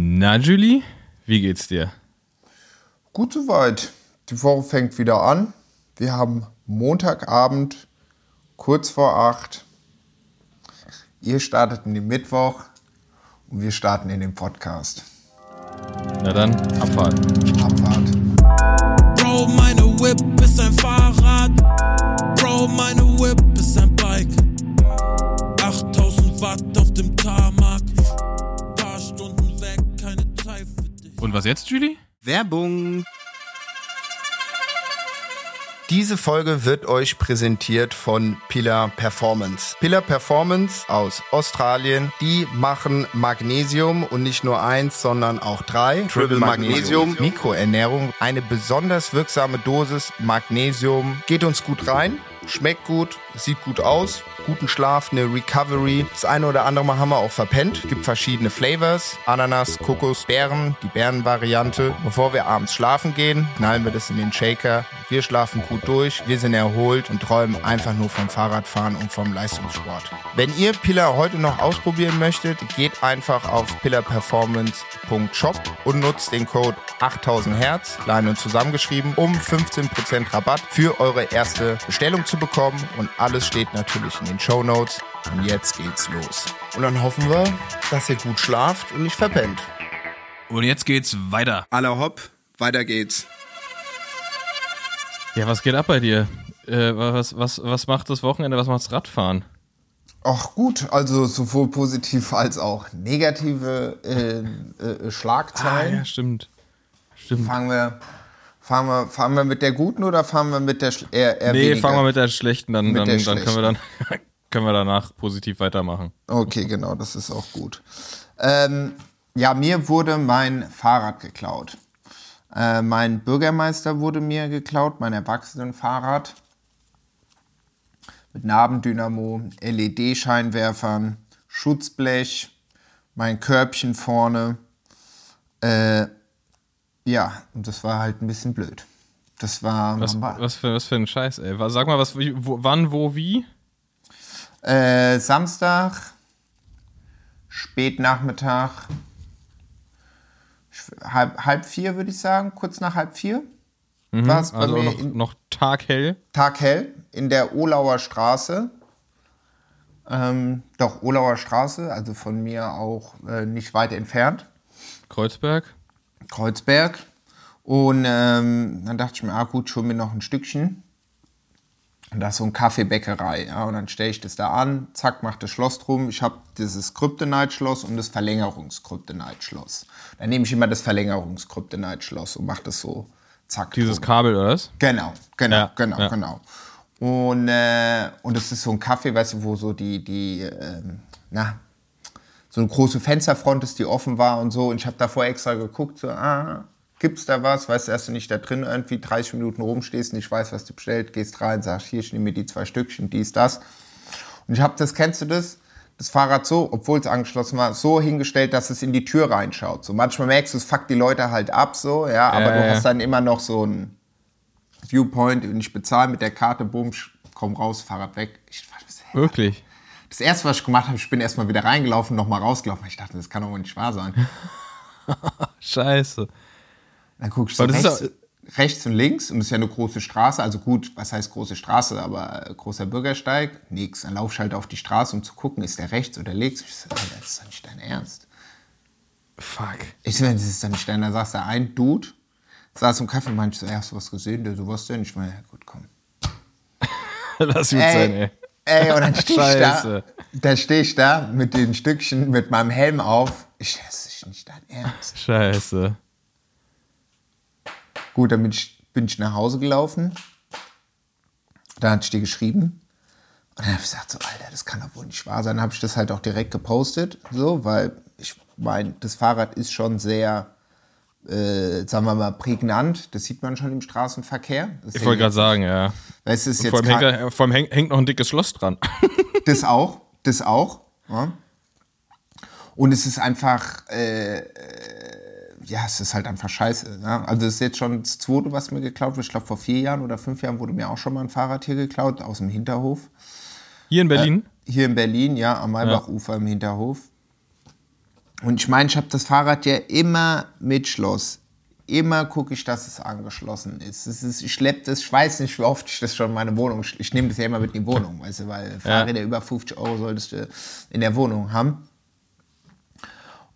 Na, Julie, wie geht's dir? Gut soweit. Die Woche fängt wieder an. Wir haben Montagabend, kurz vor acht. Ihr startet in den Mittwoch und wir starten in den Podcast. Na dann, Abfahrt. Und was jetzt, Julie? Werbung. Diese Folge wird euch präsentiert von Pillar Performance. Pillar Performance aus Australien, die machen Magnesium und nicht nur eins, sondern auch drei. Triple Magnesium, Mikroernährung, eine besonders wirksame Dosis Magnesium. Geht uns gut rein, schmeckt gut, sieht gut aus, guten Schlaf, eine Recovery. Das eine oder andere Mal haben wir auch verpennt. Gibt verschiedene Flavors. Ananas, Kokos, Beeren, die Beerenvariante. Bevor wir abends schlafen gehen, knallen wir das in den Shaker. Wir schlafen gut durch, wir sind erholt und träumen einfach nur vom Fahrradfahren und vom Leistungssport. Wenn ihr Pillar heute noch ausprobieren möchtet, geht einfach auf pillarperformance.shop und nutzt den Code 8000 Hertz, klein und zusammengeschrieben, um 15% Rabatt für eure erste Bestellung zu bekommen. Und alles steht natürlich in den Show Notes. Und jetzt geht's los. Und dann hoffen wir, dass ihr gut schlaft und nicht verpennt. Und jetzt geht's weiter. Aller hopp, weiter geht's. Ja, was geht ab bei dir? Äh, was, was, was macht das Wochenende? Was macht's Radfahren? Ach gut, also sowohl positiv als auch negative äh, äh, Schlagzeilen. Ah, ja, stimmt. Stimmt. Fangen wir, fahren wir, fahren wir mit der guten oder fahren wir mit der eher, eher Nee, weniger? fangen wir mit der schlechten, dann, dann, dann können wir dann können wir danach positiv weitermachen. Okay, genau, das ist auch gut. Ähm, ja, mir wurde mein Fahrrad geklaut. Äh, mein Bürgermeister wurde mir geklaut, mein Erwachsenenfahrrad. Mit Nabendynamo, LED-Scheinwerfern, Schutzblech, mein Körbchen vorne. Äh, ja, und das war halt ein bisschen blöd. Das war, Was, was, für, was für ein Scheiß, ey. Sag mal, was, wo, wann, wo, wie? Äh, Samstag, Spätnachmittag, halb, halb vier würde ich sagen, kurz nach halb vier. War es bei Also mir noch, in, noch taghell. taghell in der Olauer Straße. Ähm, doch, Olauer Straße, also von mir auch äh, nicht weit entfernt. Kreuzberg. Kreuzberg. Und ähm, dann dachte ich mir, ah gut, schon mir noch ein Stückchen. Und da ist so eine Kaffeebäckerei. Ja, und dann stelle ich das da an, zack, macht das Schloss drum. Ich habe dieses Kryptonite-Schloss und das Verlängerungs-Kryptonite-Schloss. Dann nehme ich immer das Verlängerungs-Kryptonite-Schloss und mache das so, zack. Dieses drum. Kabel, oder was? Genau, genau, Ja, genau, ja. genau. Und, äh, und das ist so ein Kaffee, weißt du, wo so die, die ähm, na, so eine große Fensterfront ist, die offen war und so. Und ich habe davor extra geguckt, so, ah, gibt's da was? Weißt du, erst du nicht da drin irgendwie 30 Minuten rumstehst, nicht weißt, was du bestellt, gehst rein, sagst, hier, ich nehme mir die zwei Stückchen, dies, das. Und ich habe das, kennst du das? Das Fahrrad so, obwohl es angeschlossen war, so hingestellt, dass es in die Tür reinschaut. So manchmal merkst du, es fuckt die Leute halt ab, so, ja, aber Ja, du hast dann immer noch so ein Viewpoint und ich bezahle mit der Karte, bumm, komm raus, Fahrrad weg. Ich, was? Wirklich. Das erste, was ich gemacht habe, ich bin erstmal wieder reingelaufen, nochmal rausgelaufen. Ich dachte, das kann doch wohl nicht wahr sein. Scheiße. Dann guck ich so das rechts, rechts und links und es ist ja eine große Straße. Also gut, was heißt große Straße, aber äh, großer Bürgersteig, nix. Dann lauf ich halt auf die Straße, um zu gucken, ist der rechts oder links. Ich so, Alter, das ist doch nicht dein Ernst. Fuck. Ich so, das ist doch nicht dein. Da saß da ein Dude, saß im Kaffee und meinte so, hast du was gesehen? Der so, was denn? Ich meine, ja gut, komm. Lass gut sein, ey. Ey, und dann stehe ich da, Scheiße. da stehe ich da mit den Stückchen, mit meinem Helm auf. Ich, das ist nicht dein Ernst. Scheiße. Gut, dann bin ich, bin ich nach Hause gelaufen. Dann hatte ich dir geschrieben. Und dann habe ich gesagt, so, Alter, das kann doch wohl nicht wahr sein. Dann habe ich das halt auch direkt gepostet, so, weil ich meine, das Fahrrad ist schon sehr, äh, sagen wir mal, prägnant. Das sieht man schon im Straßenverkehr. Das Ich wollte gerade sagen, ja. Das ist jetzt Vor allem, hängt, vor allem hängt, hängt noch ein dickes Schloss dran. Das auch, das auch. Ja. Und es ist einfach, äh, äh, ja, es ist halt einfach scheiße. Ja. Also es ist jetzt schon das zweite, was mir geklaut wird. Ich glaube, vor vier Jahren oder fünf Jahren wurde mir auch schon mal ein Fahrrad hier geklaut, aus dem Hinterhof. Hier in Berlin. Hier in Berlin, ja, am Maybachufer im Hinterhof. Und ich meine, ich habe das Fahrrad ja immer mit Schloss. Immer gucke ich, dass es angeschlossen ist. Es ist ich schleppe das, ich weiß nicht, wie oft ich das schon in meine Wohnung, ich, ich nehme das ja immer mit in die Wohnung, weißt du, weil Fahrräder über 50 Euro solltest du in der Wohnung haben.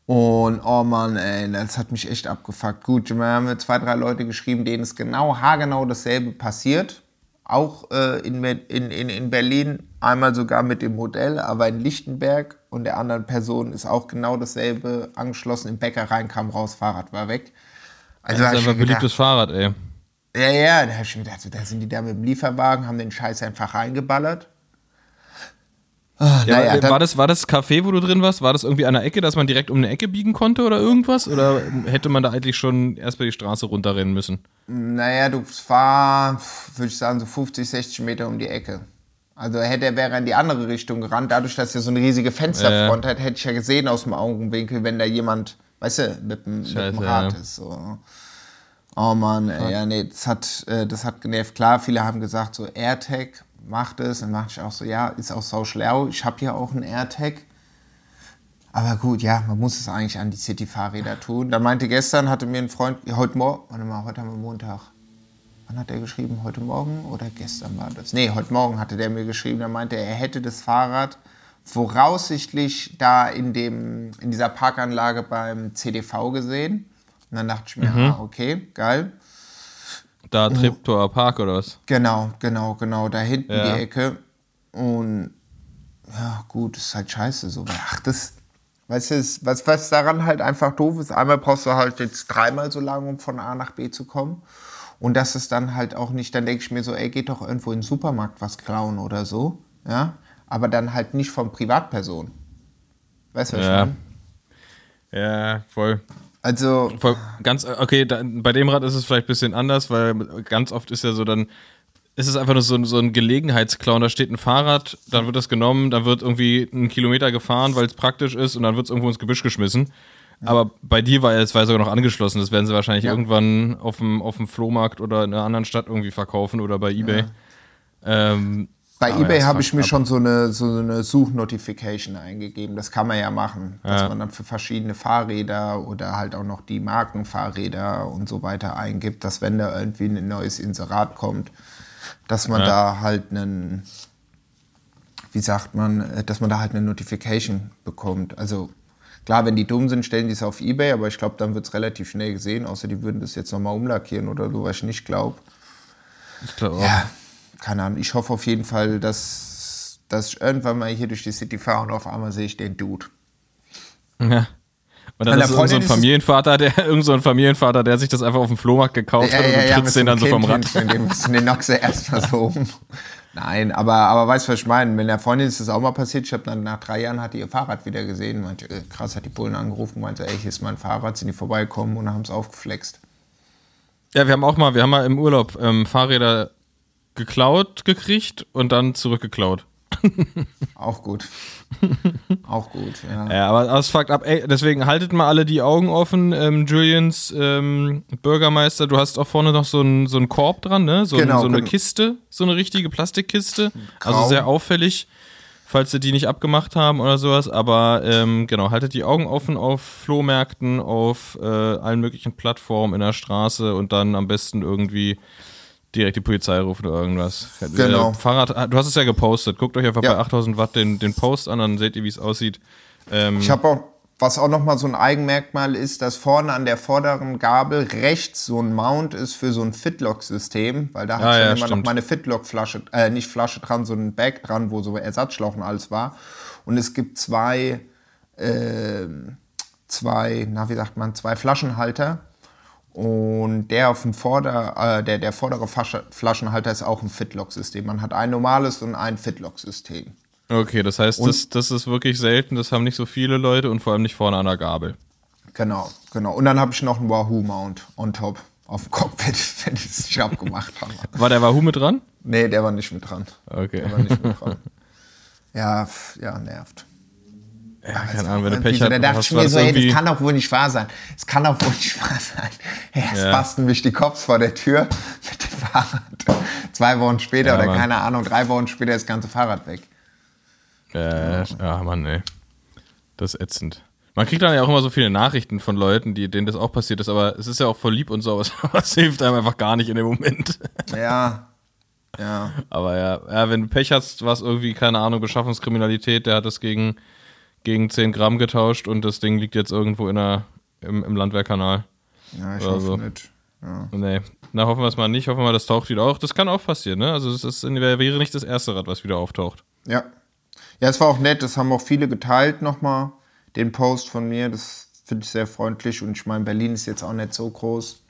Und oh Mann, ey, das hat mich echt abgefuckt. Gut, wir haben zwei, drei Leute geschrieben, denen es genau, haargenau dasselbe passiert. Auch äh, in, in, in, in Berlin, einmal sogar mit dem Modell, aber in Lichtenberg und der anderen Person ist auch genau dasselbe angeschlossen. Im Bäcker rein, kam raus, Fahrrad war weg. Also das ist einfach ein beliebtes Fahrrad, ey. Ja, ja, da habe ich mir gedacht, so, da sind die da mit dem Lieferwagen, haben den Scheiß einfach reingeballert. Ah, ja, naja, war, das, war das Café, wo du drin warst, war das irgendwie an der Ecke, dass man direkt um eine Ecke biegen konnte oder irgendwas? Oder hätte man da eigentlich schon erstmal die Straße runterrennen müssen? Naja, du war, würde ich sagen, so 50, 60 Meter um die Ecke. Also hätte er wäre in die andere Richtung gerannt. Dadurch, dass er so eine riesige Fensterfront äh. hat, hätte ich ja gesehen aus dem Augenwinkel, wenn da jemand, weißt du, mit dem, Scheiße, mit dem Rad ja. ist. So. Oh Mann, ey, ja, nee, das hat, äh, das hat genervt. Klar, viele haben gesagt, so AirTag, macht es. Dann mache ich auch so, ja, ist auch so schlau. Ich habe ja auch einen AirTag. Aber gut, ja, man muss es eigentlich an die City-Fahrräder tun. Dann meinte gestern, hatte mir ein Freund, heute Morgen, warte mal, heute haben wir Montag. Wann hat er geschrieben? Heute Morgen oder gestern war das? Nee, heute Morgen hatte der mir geschrieben. Da meinte er, er hätte das Fahrrad voraussichtlich da in, dem, in dieser Parkanlage beim CDV gesehen. Und dann dachte ich mir, mhm. ah, okay, geil. Da. Triptower Park oder was? Genau, genau, genau, da hinten ja. die Ecke. Und ja, gut, ist halt scheiße so. Ach, das, weißt du, was, was daran halt einfach doof ist, einmal brauchst du halt jetzt dreimal so lange, um von A nach B zu kommen. Und das ist dann halt auch nicht, dann denke ich mir so, ey, geht doch irgendwo in den Supermarkt was klauen oder so, ja. Aber dann halt nicht von Privatpersonen. Weißt du, was ja. ich meine? Ja, voll. Also. Ganz, okay, da, bei dem Rad ist es vielleicht ein bisschen anders, weil ganz oft ist ja so dann, ist es einfach nur so, so ein Gelegenheitsclown. Da steht ein Fahrrad, dann wird das genommen, dann wird irgendwie ein Kilometer gefahren, weil es praktisch ist und dann wird es irgendwo ins Gebüsch geschmissen. Aber bei dir war es sogar noch angeschlossen. Das werden sie wahrscheinlich ja. irgendwann auf dem, auf dem Flohmarkt oder in einer anderen Stadt irgendwie verkaufen oder bei Ebay. Ja. Ähm, bei eBay habe ich mir schon so eine, so eine Suchnotification eingegeben. Das kann man ja machen, dass ja. man dann für verschiedene Fahrräder oder halt auch noch die Markenfahrräder und so weiter eingibt, dass wenn da irgendwie ein neues Inserat kommt, dass man da halt einen, wie sagt man, dass man da halt eine Notification bekommt. Also klar, wenn die dumm sind, stellen die es auf eBay, aber ich glaube, dann wird es relativ schnell gesehen, außer die würden das jetzt nochmal umlackieren oder so, was ich nicht glaube. Ich glaube auch. Ja keine Ahnung, ich hoffe auf jeden Fall, dass, dass ich irgendwann mal hier durch die City fahre und auf einmal sehe ich den Dude. Ja. Und dann ist so ein Familienvater, der irgend so ein Familienvater, der sich das einfach auf dem Flohmarkt gekauft ja, hat und ja, du trittst den dann so vom Rad. Musst du den Noxe erstmal so um. Nein, aber, aber weißt du, was ich meine? Mit der Freundin ist das auch mal passiert. Ich habe dann nach drei Jahren hat die ihr Fahrrad wieder gesehen. Meinte, äh, krass, hat die Bullen angerufen, meinte, ey, hier ist mein Fahrrad, sind die vorbeigekommen und haben es aufgeflext. Ja, wir haben auch mal, wir haben mal im Urlaub ähm, Fahrräder geklaut gekriegt und dann zurückgeklaut. Auch gut. Auch gut, ja. Ja, aber das fuckt ab. Ey, deswegen haltet mal alle die Augen offen. Ähm, Julians ähm, Bürgermeister, du hast auch vorne noch so einen so Korb dran, ne? So, genau, so eine genau. Kiste, so eine richtige Plastikkiste. Grau. Also sehr auffällig, falls sie die nicht abgemacht haben oder sowas. Aber ähm, genau, haltet die Augen offen auf Flohmärkten, auf äh, allen möglichen Plattformen in der Straße und dann am besten irgendwie direkt die Polizei rufen oder irgendwas. Genau. Fahrrad, du hast es ja gepostet. Guckt euch einfach ja. bei 8000 Watt den, den Post an, dann seht ihr, wie es aussieht. Ähm, ich habe auch, was auch nochmal so ein Eigenmerkmal ist, dass vorne an der vorderen Gabel rechts so ein Mount ist für so ein Fitlock-System, weil da ah, hat ja, immer stimmt. noch meine Fitlock-Flasche, äh, nicht Flasche dran, so ein Bag dran, wo so Ersatzschlauch und alles war. Und es gibt zwei, äh, zwei, na wie sagt man, zwei Flaschenhalter und der auf dem Vorder, äh, der, der vordere Flaschenhalter ist auch ein Fitlock-System. Man hat ein normales und ein Fitlock-System. Okay, das heißt, das, das ist wirklich selten, das haben nicht so viele Leute und vor allem nicht vorne an der Gabel. Genau, genau. Und dann habe ich noch einen Wahoo-Mount on top auf dem Cockpit, wenn ich es nicht abgemacht habe. War der Wahoo mit dran? Nee, der war nicht mit dran. Okay. Der war nicht mit dran. Ja, ja, nervt. Ja, keine Ahnung, wenn du Pech hast. Da dachte ich mir so, ey, das kann doch wohl nicht wahr sein. Es kann doch wohl nicht wahr sein. Erst ja. basteln mich die Cops vor der Tür mit dem Fahrrad. Zwei Wochen später ja, oder Mann. keine Ahnung, drei Wochen später ist das ganze Fahrrad weg. Äh, ja, Mann, ey. Das ist ätzend. Man kriegt dann ja auch immer so viele Nachrichten von Leuten, die, denen das auch passiert ist, aber es ist ja auch voll lieb und so, aber es hilft einem einfach gar nicht in dem Moment. Ja. Ja. Aber ja, ja wenn du Pech hast, war es irgendwie, keine Ahnung, Beschaffungskriminalität, der hat das gegen, gegen 10 Gramm getauscht und das Ding liegt jetzt irgendwo in der, im, im Landwehrkanal. Ja, ich hoffe so. nicht. Ja. Nee, na hoffen wir es mal nicht, hoffen wir mal, das taucht wieder auf. Das kann auch passieren, ne? Also es wäre nicht das erste Rad, was wieder auftaucht. Ja. Ja, es war auch nett, das haben auch viele geteilt nochmal, den Post von mir. Das finde ich sehr freundlich und ich meine, Berlin ist jetzt auch nicht so groß.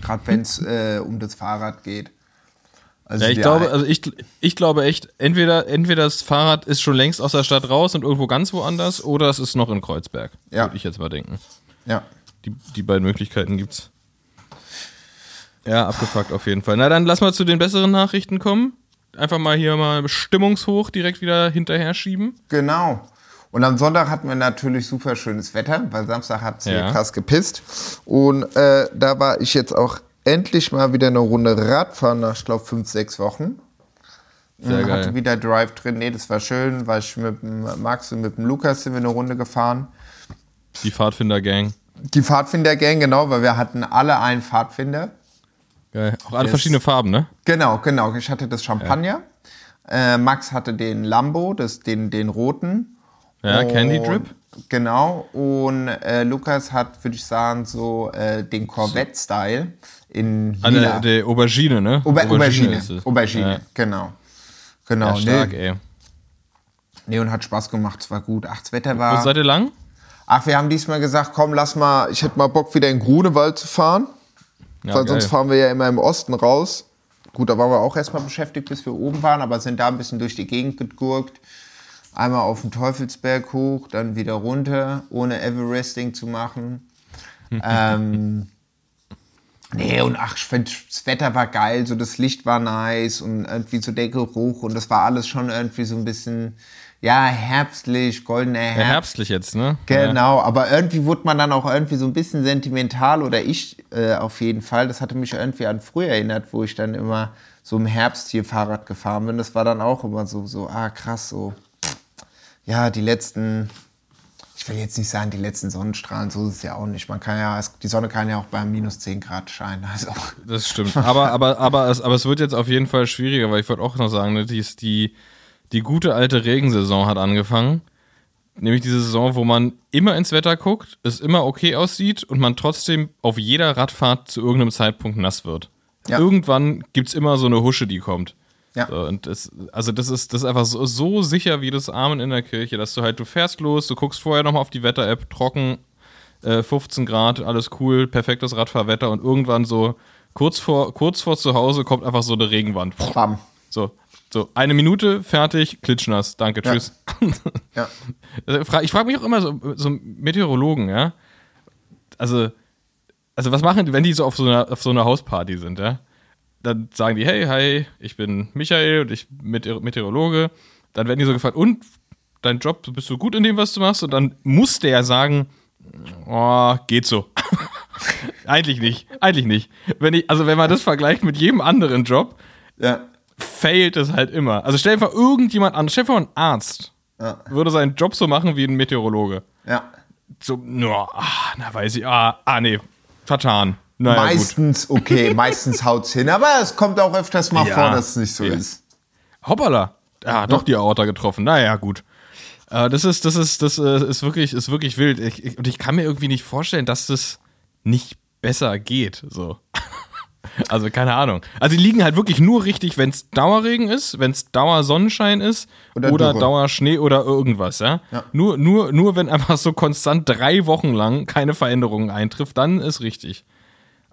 Gerade wenn es äh, um das Fahrrad geht. Also ja, ich glaube, also ich, ich glaube echt, entweder, entweder das Fahrrad ist schon längst aus der Stadt raus und irgendwo ganz woanders, oder es ist noch in Kreuzberg. Ja. Würde ich jetzt mal denken. Ja. Die, die beiden Möglichkeiten gibt's. Ja, abgefuckt auf jeden Fall. Na, dann lass mal zu den besseren Nachrichten kommen. Einfach mal hier mal stimmungshoch direkt wieder hinterher schieben. Genau. Und am Sonntag hatten wir natürlich super schönes Wetter, weil Samstag hat es ja. krass gepisst. Und äh, da war ich jetzt auch endlich mal wieder eine Runde Radfahren nach, ich glaube, fünf, sechs Wochen. Sehr hatte geil. wieder Drive drin. Nee, das war schön, weil ich mit dem Max und mit dem Lukas sind wir eine Runde gefahren. Die Pfadfinder-Gang. Die Pfadfinder-Gang, genau, weil wir hatten alle einen Pfadfinder. Geil. Auch alle das, verschiedene Farben, ne? Genau, genau. Ich hatte das Champagner. Ja. Äh, Max hatte den Lambo, das, den, den roten. Ja, Candy Drip. Genau. Und äh, Lukas hat, würde ich sagen, so äh, den Corvette-Style in ah, lila. Ah, der, Aubergine, ne? Ober Aubergine. Aubergine, Aubergine. Ja. genau. Genau. Ja, stark, nee. ey. Nee, und hat Spaß gemacht, es war gut. Ach, das Wetter war. Wo seid ihr lang? Ach, wir haben diesmal gesagt, komm, lass mal, ich hätte mal Bock, wieder in Grunewald zu fahren. Ja, weil geil. sonst fahren wir ja immer im Osten raus. Gut, da waren wir auch erstmal beschäftigt, bis wir oben waren, aber sind da ein bisschen durch die Gegend gegurkt. Einmal auf den Teufelsberg hoch, dann wieder runter, ohne Everesting zu machen. ähm, Nee, und ach, ich finde, das Wetter war geil, so das Licht war nice und irgendwie so der Geruch und das war alles schon irgendwie so ein bisschen, ja, herbstlich, goldener Herbst. Ja, herbstlich jetzt, ne? Genau, ja. aber irgendwie wurde man dann auch irgendwie so ein bisschen sentimental oder ich äh, auf jeden Fall. Das hatte mich irgendwie an früher erinnert, wo ich dann immer so im Herbst hier Fahrrad gefahren bin. Das war dann auch immer so, so, ah, krass, so, ja, die letzten ich will jetzt nicht sagen, die letzten Sonnenstrahlen, so ist es ja auch nicht. Man kann ja, die Sonne kann ja auch bei minus 10 Grad scheinen. Also. Das stimmt. Aber, aber, aber, es, aber es wird jetzt auf jeden Fall schwieriger, weil ich wollte auch noch sagen, ne, die, die, die gute alte Regensaison hat angefangen. Nämlich diese Saison, wo man immer ins Wetter guckt, es immer okay aussieht und man trotzdem auf jeder Radfahrt zu irgendeinem Zeitpunkt nass wird. Ja. Irgendwann gibt es immer so eine Husche, die kommt. Ja. So, und das, also das ist, das ist einfach so, so sicher wie das Amen in der Kirche, dass du halt, du fährst los, du guckst vorher nochmal auf die Wetter-App, trocken, äh, 15 Grad, alles cool, perfektes Radfahrwetter und irgendwann so kurz vor, kurz vor zu Hause kommt einfach so eine Regenwand. Bam. So, so, eine Minute, fertig, klitschnass, danke, tschüss. Ja. ja. Ich frage mich auch immer so, so Meteorologen, ja. Also, also was machen die, wenn die so auf so einer, auf so einer Hausparty sind, ja? Dann sagen die, hey, hi, ich bin Michael und ich bin Meteorologe. Dann werden die so gefragt, und dein Job, bist du gut in dem, was du machst? Und dann muss der sagen, oh, geht so. eigentlich nicht, eigentlich nicht. Wenn ich, also wenn man das vergleicht mit jedem anderen Job, ja. failt es halt immer. Also stell dir vor, irgendjemand an, stell dir vor, ein Arzt ja. würde seinen Job so machen wie ein Meteorologe. Ja. So, ah, na weiß ich, ah, ah nee, vertan. Naja, meistens gut. okay, meistens haut's hin, aber es kommt auch öfters mal ja, vor, dass es nicht so ja. ist. Hoppala. Ah, doch die Aorta getroffen. Naja, gut. Äh, das ist, das ist, das äh, ist wirklich, ist wirklich wild. Ich, ich, und ich kann mir irgendwie nicht vorstellen, dass das nicht besser geht. So. Also keine Ahnung. Also die liegen halt wirklich nur richtig, wenn es Dauerregen ist, wenn es Dauersonnenschein ist oder, oder Dauerschnee oder irgendwas, ja? ja. Nur, nur, nur wenn einfach so konstant drei Wochen lang keine Veränderungen eintrifft, dann ist richtig.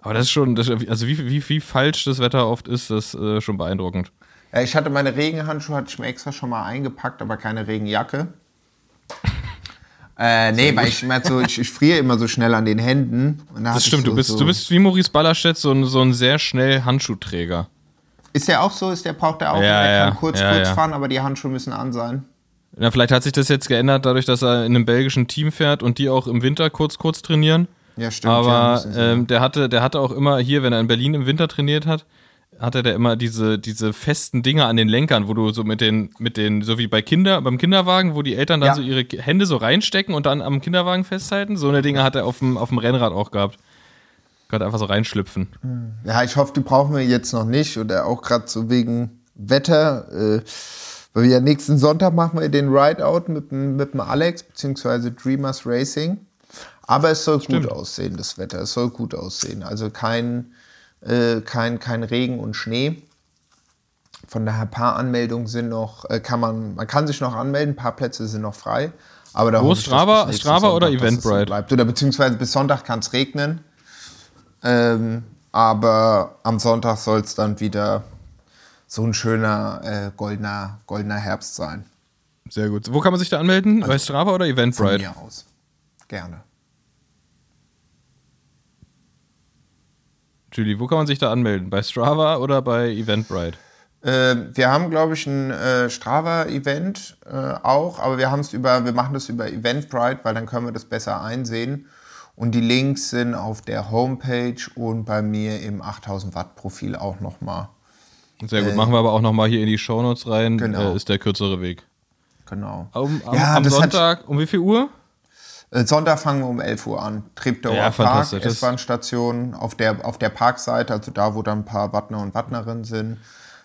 Aber das ist schon, das, also wie, wie, wie falsch das Wetter oft ist, das ist äh, schon beeindruckend. Ja, ich hatte meine Regenhandschuhe, hatte ich mir extra schon mal eingepackt, aber keine Regenjacke. Äh, nee, weil ich immer so, ich, ich friere immer so schnell an den Händen. das stimmt, so, du, bist, so du bist wie Maurice Ballerstedt so ein, so ein sehr schnell Handschuhträger. Ist der auch so? Ist der braucht der auch? Ja, der ja, kann kurz, ja, kurz ja. fahren, aber die Handschuhe müssen an sein. Ja, vielleicht hat sich das jetzt geändert, dadurch, dass er in einem belgischen Team fährt und die auch im Winter kurz, kurz trainieren. Ja, stimmt. Aber ja, ähm, der, hatte, der hatte auch immer hier, wenn er in Berlin im Winter trainiert hat, hatte der immer diese, diese festen Dinger an den Lenkern, wo du so mit den, mit den, so wie bei Kinder, beim Kinderwagen, wo die Eltern dann ja. so ihre Hände so reinstecken und dann am Kinderwagen festhalten. So eine Dinge hat er auf dem, auf dem Rennrad auch gehabt. Gerade einfach so reinschlüpfen. Hm. Ja, ich hoffe, die brauchen wir jetzt noch nicht. Oder auch gerade so wegen Wetter. Äh, weil wir ja nächsten Sonntag machen wir den Rideout mit, mit dem Alex, beziehungsweise Dreamers Racing. Aber es soll Stimmt. gut aussehen, das Wetter. Es soll gut aussehen. Also kein, äh, kein, kein Regen und Schnee. Von daher ein paar Anmeldungen sind noch, äh, kann man, man kann sich noch anmelden, ein paar Plätze sind noch frei. Aber da Wo Strava, Strava oder Eventbrite? So oder beziehungsweise bis Sonntag kann es regnen. Ähm, aber am Sonntag soll es dann wieder so ein schöner äh, goldener, goldener Herbst sein. Sehr gut. Wo kann man sich da anmelden? Also Bei Strava oder Eventbrite? Von mir aus. Gerne. Julie, wo kann man sich da anmelden? Bei Strava oder bei Eventbrite? Äh, wir haben, glaube ich, ein äh, Strava-Event äh, auch, aber wir haben es über, wir machen das über Eventbrite, weil dann können wir das besser einsehen. Und die Links sind auf der Homepage und bei mir im 8000 Watt Profil auch nochmal. Sehr gut, äh, machen wir aber auch nochmal hier in die Shownotes rein. Genau. Äh, ist der kürzere Weg. Genau. Um, um, ja, am Sonntag, um wie viel Uhr? Äh, Sonntag fangen wir um 11 Uhr an. Treptower ja, Park, S-Bahn-Station auf der, auf der Parkseite, also da, wo dann ein paar Wattner und Wattnerinnen sind.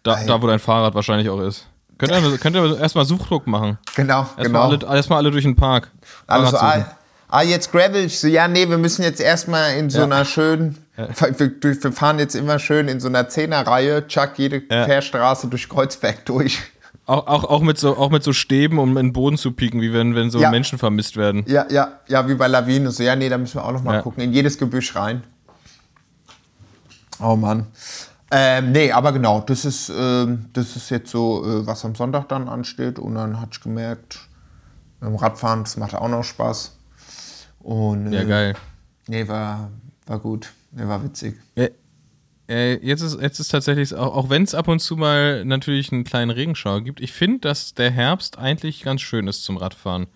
Da, da wo dein Fahrrad wahrscheinlich auch ist. Könnt ihr, könnt ihr erstmal Suchdruck machen? Genau, erstmal genau. Alle, erstmal alle durch den Park. Also, ah, ah, jetzt Gravel. Ich so, ja, nee, wir müssen jetzt erstmal in so ja. einer schönen, ja. wir, wir, fahren jetzt immer schön in so einer Zehnerreihe, Chuck jede ja. Fährstraße durch Kreuzberg durch. Auch, auch, auch, mit so, auch mit so Stäben, um in den Boden zu pieken, wie wenn, wenn so ja. Menschen vermisst werden. Ja, ja, ja, wie bei Lawinen. So, ja, nee, da müssen wir auch noch mal ja. gucken. In jedes Gebüsch rein. Oh Mann. Ähm, nee, aber genau, das ist, äh, das ist jetzt so, äh, was am Sonntag dann ansteht. Und dann hatte ich gemerkt, beim Radfahren, das macht auch noch Spaß. Und, äh, ja, geil. Nee, war, war gut. Nee, war witzig. Ja, äh, jetzt, ist, jetzt ist tatsächlich, auch, auch wenn es ab und zu mal natürlich einen kleinen Regenschauer gibt, ich finde, dass der Herbst eigentlich ganz schön ist zum Radfahren.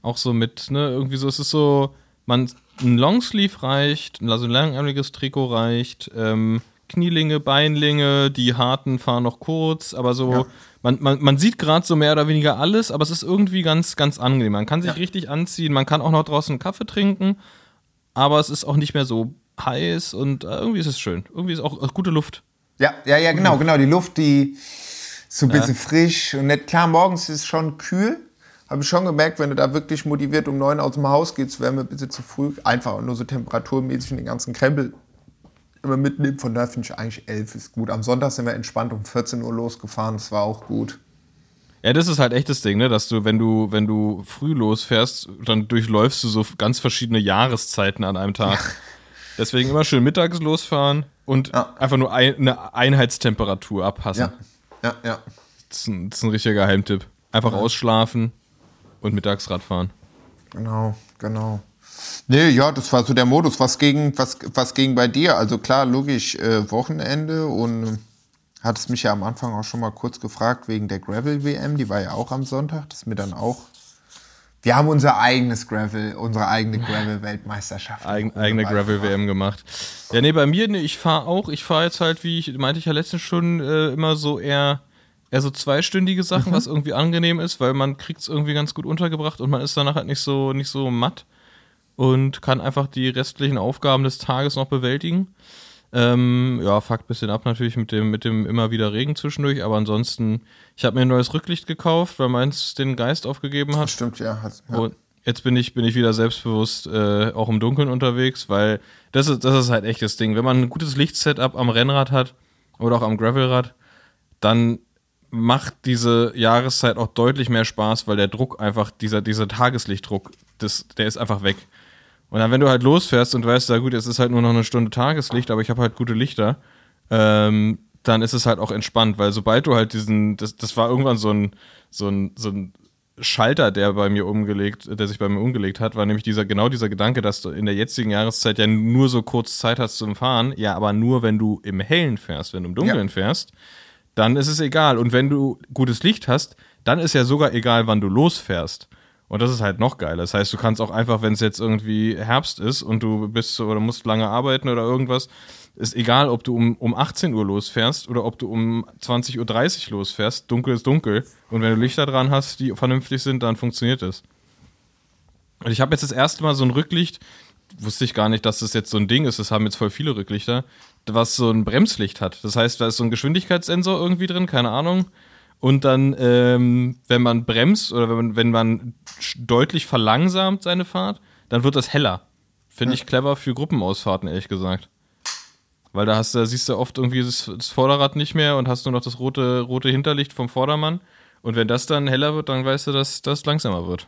Auch so mit, ne, irgendwie so, es ist so, man, ein Longsleeve reicht, also ein langärmeliges Trikot reicht, ähm, Knielinge, Beinlinge, die harten fahren noch kurz, aber so, ja. man, man, man sieht gerade so mehr oder weniger alles, aber es ist irgendwie ganz, ganz angenehm. Man kann sich ja. richtig anziehen, man kann auch noch draußen Kaffee trinken, aber es ist auch nicht mehr so heiß und äh, irgendwie ist es schön. Irgendwie ist auch, auch gute Luft. Ja, ja, ja, genau, genau. Die Luft, die so ein bisschen ja. frisch und nett. Klar, morgens ist es schon kühl. Habe ich schon gemerkt, wenn du da wirklich motiviert um neun aus dem Haus gehst, wäre mir ein bisschen zu früh. Einfach nur so temperaturmäßig den ganzen Krempel immer mitnehmen. Von daher finde ich eigentlich elf ist gut. Am Sonntag sind wir entspannt um 14 Uhr losgefahren. Das war auch gut. Ja, das ist halt echt das Ding, ne? dass du, wenn du, wenn du früh losfährst, dann durchläufst du so ganz verschiedene Jahreszeiten an einem Tag. Deswegen immer schön mittags losfahren und ja. einfach nur ein, eine Einheitstemperatur abpassen. Ja, ja, ja. Das ist ein, das ist ein richtiger Geheimtipp. Einfach ja. ausschlafen und mittags Radfahren. Genau, genau. Nee, ja, das war so der Modus. Was ging, was, was ging bei dir? Also klar, logisch, äh, Wochenende und äh, hattest mich ja am Anfang auch schon mal kurz gefragt wegen der Gravel-WM, die war ja auch am Sonntag. Das ist mir dann auch wir haben unser eigenes Gravel, unsere eigene Gravel-Weltmeisterschaft. Eigen, eigene Gravel-WM gemacht. Ja, nee, bei mir, nee, ich fahre auch. Ich fahre jetzt halt, wie ich meinte ich ja letztens schon, äh, immer so eher, eher so zweistündige Sachen, mhm. was irgendwie angenehm ist, weil man kriegt es irgendwie ganz gut untergebracht und man ist danach halt nicht so, nicht so matt und kann einfach die restlichen Aufgaben des Tages noch bewältigen. Ähm, ja, fuckt ein bisschen ab natürlich mit dem, mit dem immer wieder Regen zwischendurch, aber ansonsten, ich habe mir ein neues Rücklicht gekauft, weil meins den Geist aufgegeben hat. Stimmt, ja. Hat, ja. Und jetzt bin ich, bin ich wieder selbstbewusst äh, auch im Dunkeln unterwegs, weil das ist, das ist halt echt das Ding. Wenn man ein gutes Lichtsetup am Rennrad hat oder auch am Gravelrad, dann macht diese Jahreszeit auch deutlich mehr Spaß, weil der Druck einfach, dieser, dieser Tageslichtdruck, das, der ist einfach weg. Und dann, wenn du halt losfährst und weißt, ja gut, es ist halt nur noch eine Stunde Tageslicht, aber ich habe halt gute Lichter, ähm, dann ist es halt auch entspannt, weil sobald du halt diesen, das, das war irgendwann so ein, so ein, so ein Schalter, der bei mir umgelegt, der sich bei mir umgelegt hat, war nämlich dieser, genau dieser Gedanke, dass du in der jetzigen Jahreszeit ja nur so kurz Zeit hast zum Fahren, ja, aber nur wenn du im Hellen fährst, wenn du im Dunkeln ja. fährst, dann ist es egal. Und wenn du gutes Licht hast, dann ist ja sogar egal, wann du losfährst. Und das ist halt noch geiler. Das heißt, du kannst auch einfach, wenn es jetzt irgendwie Herbst ist und du bist oder musst lange arbeiten oder irgendwas, Ist egal, ob du um, um 18 Uhr losfährst oder ob du um 20.30 Uhr losfährst. Dunkel ist dunkel. Und wenn du Lichter dran hast, die vernünftig sind, dann funktioniert es. Und ich habe jetzt das erste Mal so ein Rücklicht, wusste ich gar nicht, dass das jetzt so ein Ding ist. Das haben jetzt voll viele Rücklichter, was so ein Bremslicht hat. Das heißt, da ist so ein Geschwindigkeitssensor irgendwie drin, keine Ahnung. Und dann, ähm, wenn man bremst oder wenn man, wenn man deutlich verlangsamt seine Fahrt, dann wird das heller. Finde ich clever für Gruppenausfahrten, ehrlich gesagt. Weil da hast du, siehst du oft irgendwie das, das, Vorderrad nicht mehr und hast nur noch das rote, rote Hinterlicht vom Vordermann. Und wenn das dann heller wird, dann weißt du, dass das langsamer wird.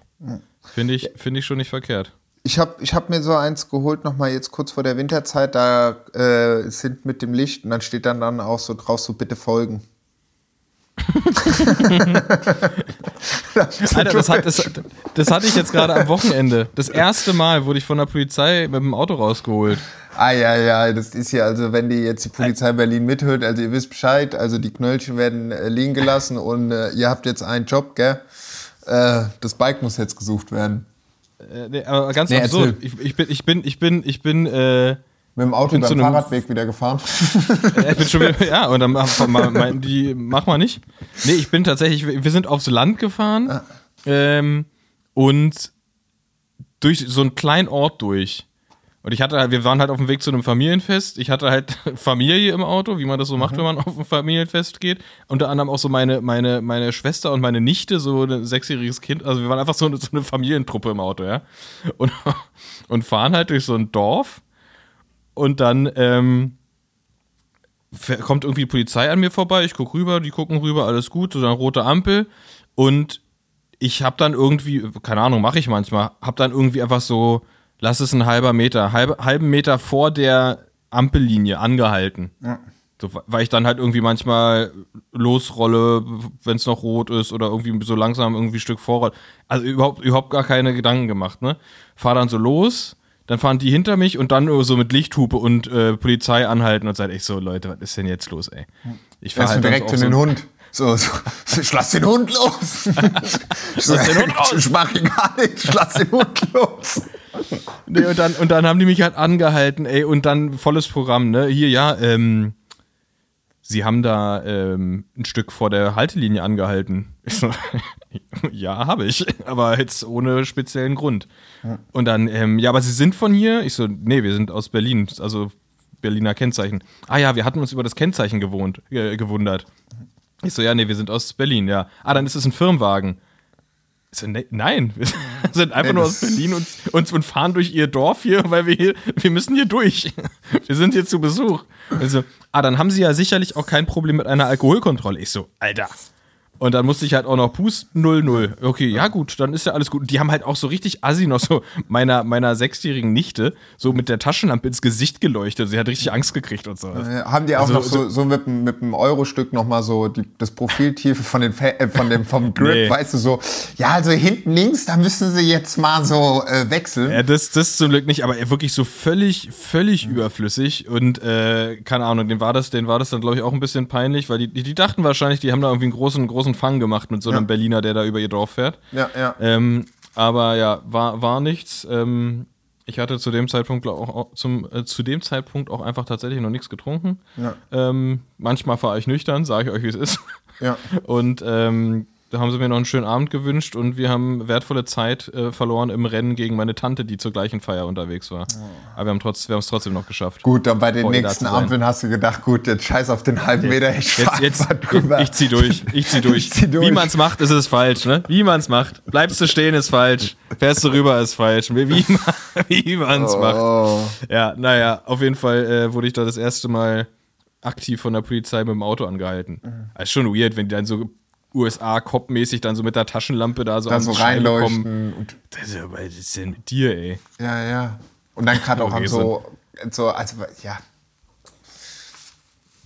Finde ich, find ich schon nicht verkehrt. Ich habe ich hab mir so eins geholt, nochmal jetzt kurz vor der Winterzeit. Da äh, sind mit dem Licht und dann steht dann, dann auch so drauf, so bitte folgen. Alter, das, hat, das, das hatte ich jetzt gerade am Wochenende. Das erste Mal wurde ich von der Polizei mit dem Auto rausgeholt. Ah ja, ja, das ist ja, also wenn die jetzt die Polizei Berlin mithört, also ihr wisst Bescheid, also die Knöllchen werden äh, liegen gelassen und äh, ihr habt jetzt einen Job, gell? Äh, das Bike muss jetzt gesucht werden. Äh, nee, aber ganz nee, absurd. Ich, ich, bin, ich bin, ich bin, ich bin, äh, mit dem Auto über den Fahrradweg wieder gefahren. ich bin schon wieder, ja, und dann meinten die, mach mal nicht. Nee, ich bin tatsächlich, wir sind aufs Land gefahren ah. ähm, und durch so einen kleinen Ort durch. Und ich hatte halt, wir waren halt auf dem Weg zu einem Familienfest. Ich hatte halt Familie im Auto, wie man das so macht, mhm. wenn man auf ein Familienfest geht. Unter anderem auch so meine, meine, meine Schwester und meine Nichte, so ein sechsjähriges Kind. Also wir waren einfach so eine, so eine Familientruppe im Auto, ja. Und, und fahren halt durch so ein Dorf. Und dann ähm, kommt irgendwie die Polizei an mir vorbei. Ich gucke rüber, die gucken rüber, alles gut. So eine rote Ampel. Und ich habe dann irgendwie, keine Ahnung, mache ich manchmal, habe dann irgendwie einfach so lass es ein halber Meter, halb, halben Meter vor der Ampellinie angehalten. Ja. So, weil ich dann halt irgendwie manchmal losrolle, wenn es noch rot ist oder irgendwie so langsam irgendwie ein Stück vorroll. Also überhaupt, überhaupt gar keine Gedanken gemacht, ne? Fahr dann so los, dann fahren die hinter mich und dann so mit Lichthupe und äh, Polizei anhalten und sagt echt so, Leute, was ist denn jetzt los, ey? Ich fahr halt direkt in so den Hund. So, so, ich lass den Hund los. ich lass den Hund los. Ich mach ihn gar nicht. Ich lass den Hund los. Nee, und, dann, und dann haben die mich halt angehalten, ey, und dann volles Programm, ne? Hier, ja, ähm, sie haben da ähm, ein Stück vor der Haltelinie angehalten. So, ja, habe ich, aber jetzt ohne speziellen Grund. Und dann, ähm, ja, aber Sie sind von hier? Ich so, nee, wir sind aus Berlin, also Berliner Kennzeichen. Ah ja, wir hatten uns über das Kennzeichen gewohnt, äh, gewundert. Ich so, ja, nee, wir sind aus Berlin, ja. Ah, dann ist es ein Firmenwagen. So, ne, nein, wir sind einfach nur aus Berlin und, und, und, fahren durch ihr Dorf hier, weil wir hier, wir müssen hier durch. Wir sind hier zu Besuch. Also, ah, dann haben sie ja sicherlich auch kein Problem mit einer Alkoholkontrolle. Ich so, Alter, und dann musste ich halt auch noch pusten, 0-0. Okay, ja gut, dann ist ja alles gut. Und die haben halt auch so richtig assi noch so meiner, meiner sechsjährigen Nichte so mit der Taschenlampe ins Gesicht geleuchtet. Sie hat richtig Angst gekriegt und so. Äh, haben die auch also, noch so, so mit, mit einem Euro-Stück nochmal so die, das Profiltiefe von, den, äh, von dem, vom Grip, nee. weißt du, so, ja, also hinten links, da müssen sie jetzt mal so äh, wechseln. Ja, das, das zum Glück nicht, aber wirklich so völlig, völlig mhm. überflüssig und äh, keine Ahnung, den war das, den war das dann, glaube ich, auch ein bisschen peinlich, weil die, die, die dachten wahrscheinlich, die haben da irgendwie einen großen, großen großen Fang gemacht mit so einem ja. Berliner, der da über ihr Dorf fährt. Ja, ja. Ähm, aber ja, war, war nichts. Ähm, ich hatte zu dem Zeitpunkt auch zum, äh, zu dem Zeitpunkt auch einfach tatsächlich noch nichts getrunken. Ja. Ähm, manchmal fahre ich nüchtern, sage ich euch, wie es ist. Ja. Und ähm, da haben sie mir noch einen schönen Abend gewünscht und wir haben wertvolle Zeit äh, verloren im Rennen gegen meine Tante, die zur gleichen Feier unterwegs war. Oh. Aber wir haben trotz, wir es trotzdem noch geschafft. Gut, dann bei den nächsten Ampeln hast du gedacht, gut, jetzt scheiß auf den halben Meter, ich jetzt, jetzt, drüber. Ich, ich zieh durch, ich zieh durch. ich zieh durch. Wie man es macht, ist es falsch, ne? Wie man es macht. Bleibst du stehen, ist falsch. Fährst du rüber, ist falsch. Wie, wie man es oh. macht. Ja, naja, auf jeden Fall äh, wurde ich da das erste Mal aktiv von der Polizei mit dem Auto angehalten. Mhm. Das ist schon weird, wenn die dann so USA-Cop-mäßig dann so mit der Taschenlampe da so, da so reinleuchten. Und das ist ja, was ist denn mit dir, ey? Ja, ja. Und dann gerade auch so, so, also, ja.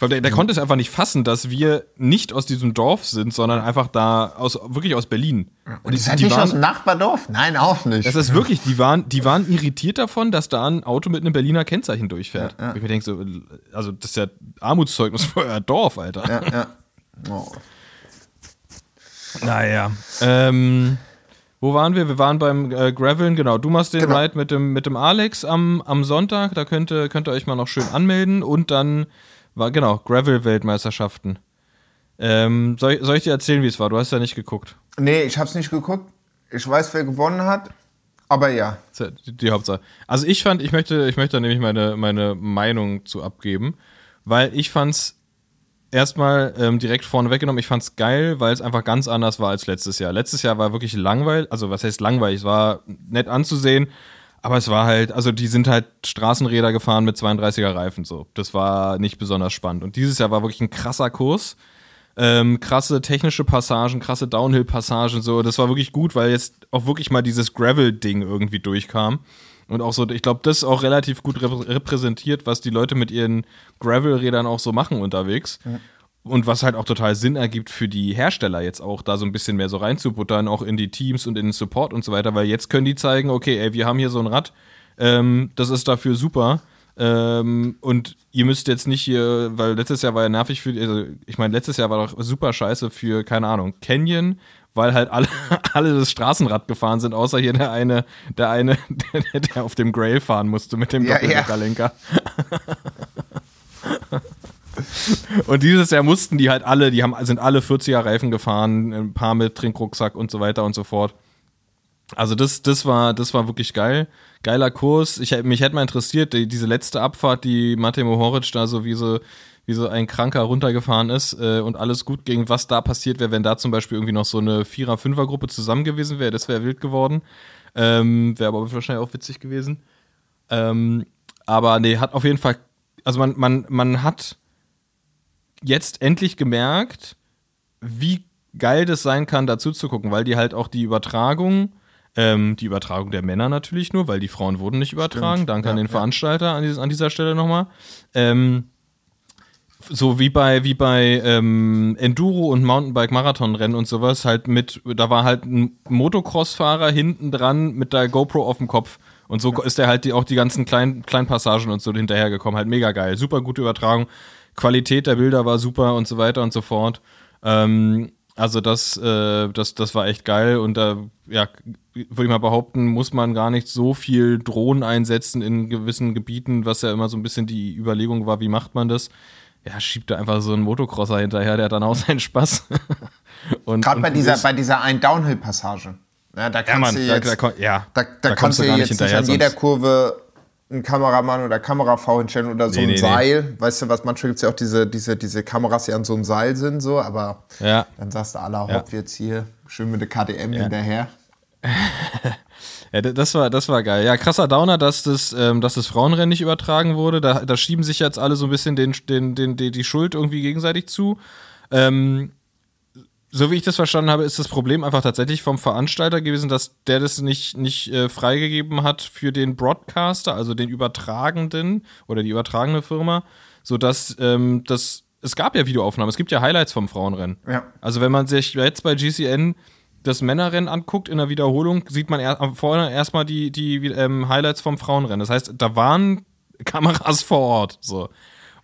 Der, der konnte es einfach nicht fassen, dass wir nicht aus diesem Dorf sind, sondern einfach da aus, wirklich aus Berlin. Und die, sind die nicht waren, aus dem Nachbardorf? Nein, auch nicht. Das ist wirklich, die waren, die waren irritiert davon, dass da ein Auto mit einem Berliner Kennzeichen durchfährt. Ja, ja. Ich mir denke so, also das ist ja Armutszeugnis für euer Dorf, Alter. Ja, ja. Oh. Naja. Ähm, Wo waren wir? Wir waren beim äh, Graveln, genau. Du machst den genau. Ride mit dem, mit dem Alex am, am Sonntag. Da könnt ihr, könnt ihr euch mal noch schön anmelden. Und dann war, genau, Gravel-Weltmeisterschaften. Ähm, soll, soll ich dir erzählen, wie es war? Du hast ja nicht geguckt. Nee, ich hab's nicht geguckt. Ich weiß, wer gewonnen hat. Aber ja. Die, die Hauptsache. Also ich fand, ich möchte, ich möchte da nämlich meine, meine Meinung zu abgeben, weil ich fand's erstmal ähm, direkt vorne weggenommen. Ich fand's geil, weil es einfach ganz anders war als letztes Jahr. Letztes Jahr war wirklich langweilig, also was heißt langweilig? Es war nett anzusehen, aber es war halt, also die sind halt Straßenräder gefahren mit 32er Reifen so. Das war nicht besonders spannend. Und dieses Jahr war wirklich ein krasser Kurs. Ähm, krasse technische Passagen, krasse Downhill-Passagen, so. Das war wirklich gut, weil jetzt auch wirklich mal dieses Gravel-Ding irgendwie durchkam. Und auch so, ich glaube, das ist auch relativ gut repräsentiert, was die Leute mit ihren Gravel-Rädern auch so machen unterwegs. Ja. Und was halt auch total Sinn ergibt für die Hersteller jetzt auch, da so ein bisschen mehr so reinzubuttern, auch in die Teams und in den Support und so weiter, weil jetzt können die zeigen, okay, ey, wir haben hier so ein Rad, ähm, das ist dafür super. Ähm, und ihr müsst jetzt nicht hier, weil letztes Jahr war ja nervig für, also ich meine, letztes Jahr war doch super scheiße für, keine Ahnung, Canyon, weil halt alle, alle das Straßenrad gefahren sind, außer hier der eine, der eine, der, der auf dem Grail fahren musste mit dem ja, Doppellenker. Ja. und dieses Jahr mussten die halt alle, die haben, sind alle 40er Reifen gefahren, ein paar mit Trinkrucksack und so weiter und so fort. Also das, das war, das war wirklich geil. Geiler Kurs. Ich, mich hätte mal interessiert, die, diese letzte Abfahrt, die Matej Mohoric da so wie so wie so ein Kranker runtergefahren ist äh, und alles gut ging, was da passiert wäre, wenn da zum Beispiel irgendwie noch so eine Vierer-, Fünfer-Gruppe zusammen gewesen wäre. Das wäre wild geworden. Ähm, wäre aber wahrscheinlich auch witzig gewesen. Ähm, aber nee, hat auf jeden Fall, also man, man, man hat jetzt endlich gemerkt, wie geil das sein kann, dazu zu gucken, weil die halt auch die Übertragung, ähm, die Übertragung der Männer natürlich nur, weil die Frauen wurden nicht übertragen. Stimmt. Danke ja, an den ja. Veranstalter an, dieses, an dieser Stelle nochmal. Ähm, so wie bei wie bei ähm, Enduro und Mountainbike Marathonrennen und sowas halt mit da war halt ein Motocross-Fahrer hinten dran mit der GoPro auf dem Kopf. Und so ist er halt die, auch die ganzen kleinen kleinen Passagen und so hinterhergekommen. Halt mega geil. Super gute Übertragung. Qualität der Bilder war super und so weiter und so fort. Ähm, also das äh, das das war echt geil. Und da ja würde ich mal behaupten muss man gar nicht so viel Drohnen einsetzen in gewissen Gebieten was ja immer so ein bisschen die Überlegung war wie macht man das ja, schiebt da einfach so einen Motocrosser hinterher, der hat dann auch seinen Spaß. Gerade bei dieser, bei dieser einen Downhill-Passage. Ja, da kannst ja, du jetzt, da, da, ja, da, da, kannst du jetzt nicht an jeder Kurve einen Kameramann oder Kamerafrau hinstellen oder so nee, ein nee, Seil. Nee. Weißt du was, manchmal gibt es ja auch diese, diese, diese Kameras, die an so einem Seil sind, so, aber ja. dann sagst du, aller hopp, ja. jetzt hier schön mit der KDM ja. hinterher. Ja, das war, das war geil. Ja, krasser Downer, dass das, ähm, dass das Frauenrennen nicht übertragen wurde. Da, da schieben sich jetzt alle so ein bisschen den, den, den, den die Schuld irgendwie gegenseitig zu. Ähm, so wie ich das verstanden habe, ist das Problem einfach tatsächlich vom Veranstalter gewesen, dass der das nicht, nicht äh, freigegeben hat für den Broadcaster, also den Übertragenden oder die übertragende Firma, sodass ähm, das. Es gab ja Videoaufnahmen, es gibt ja Highlights vom Frauenrennen. Ja. Also wenn man sich jetzt bei GCN das Männerrennen anguckt in der Wiederholung, sieht man er, vorne erstmal die, die ähm, Highlights vom Frauenrennen. Das heißt, da waren Kameras vor Ort. So.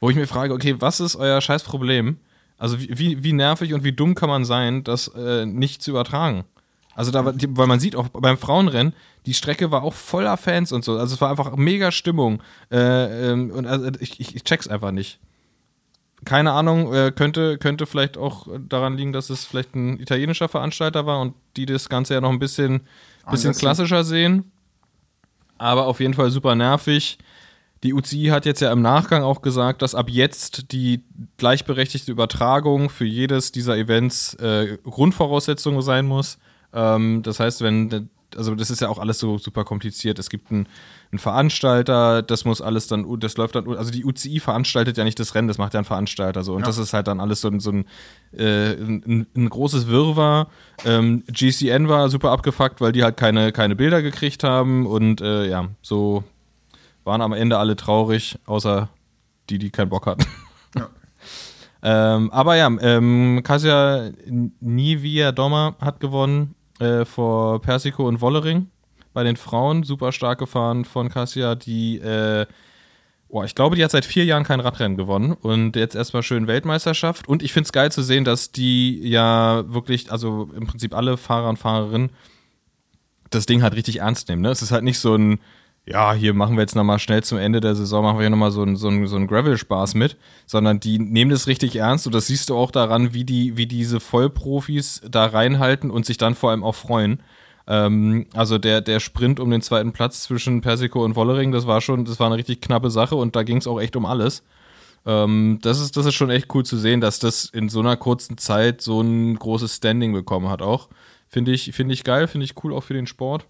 Wo ich mir frage, okay, was ist euer Scheißproblem? Also wie, wie nervig und wie dumm kann man sein, das äh, nicht zu übertragen? Also da, weil man sieht auch beim Frauenrennen, die Strecke war auch voller Fans und so. Also es war einfach mega Stimmung. Äh, ähm, und also ich, ich check's einfach nicht keine Ahnung, äh, könnte, könnte vielleicht auch daran liegen, dass es vielleicht ein italienischer Veranstalter war und die das Ganze ja noch ein bisschen, bisschen klassischer sehen. Aber auf jeden Fall super nervig. Die UCI hat jetzt ja im Nachgang auch gesagt, dass ab jetzt die gleichberechtigte Übertragung für jedes dieser Events äh, Grundvoraussetzung sein muss. Ähm, das heißt, wenn, also das ist ja auch alles so super kompliziert. Es gibt ein ein Veranstalter, das muss alles dann, das läuft dann, also die UCI veranstaltet ja nicht das Rennen, das macht ja ein Veranstalter so. Und ja. das ist halt dann alles so, ein, so ein, äh, ein, ein, großes Wirrwarr. Ähm, GCN war super abgefuckt, weil die halt keine, keine Bilder gekriegt haben und äh, ja, so waren am Ende alle traurig, außer die, die keinen Bock hatten. Ja. ähm, aber ja, ähm, Kasia Nivia Dommer hat gewonnen äh, vor Persico und Wollering bei den Frauen super stark gefahren von Cassia, die, äh, boah, ich glaube, die hat seit vier Jahren kein Radrennen gewonnen und jetzt erstmal schön Weltmeisterschaft. Und ich finde es geil zu sehen, dass die ja wirklich, also im Prinzip alle Fahrer und Fahrerinnen das Ding halt richtig ernst nehmen. Ne? Es ist halt nicht so ein, ja, hier machen wir jetzt nochmal schnell zum Ende der Saison, machen wir hier nochmal so ein, so so ein Gravel-Spaß mit, sondern die nehmen das richtig ernst und das siehst du auch daran, wie die, wie diese Vollprofis da reinhalten und sich dann vor allem auch freuen. Ähm, also der, der Sprint um den zweiten Platz zwischen Persico und Wollering, das war schon, das war eine richtig knappe Sache und da ging es auch echt um alles. Ähm, das, ist, das ist schon echt cool zu sehen, dass das in so einer kurzen Zeit so ein großes Standing bekommen hat auch. Finde ich, find ich geil, finde ich cool auch für den Sport.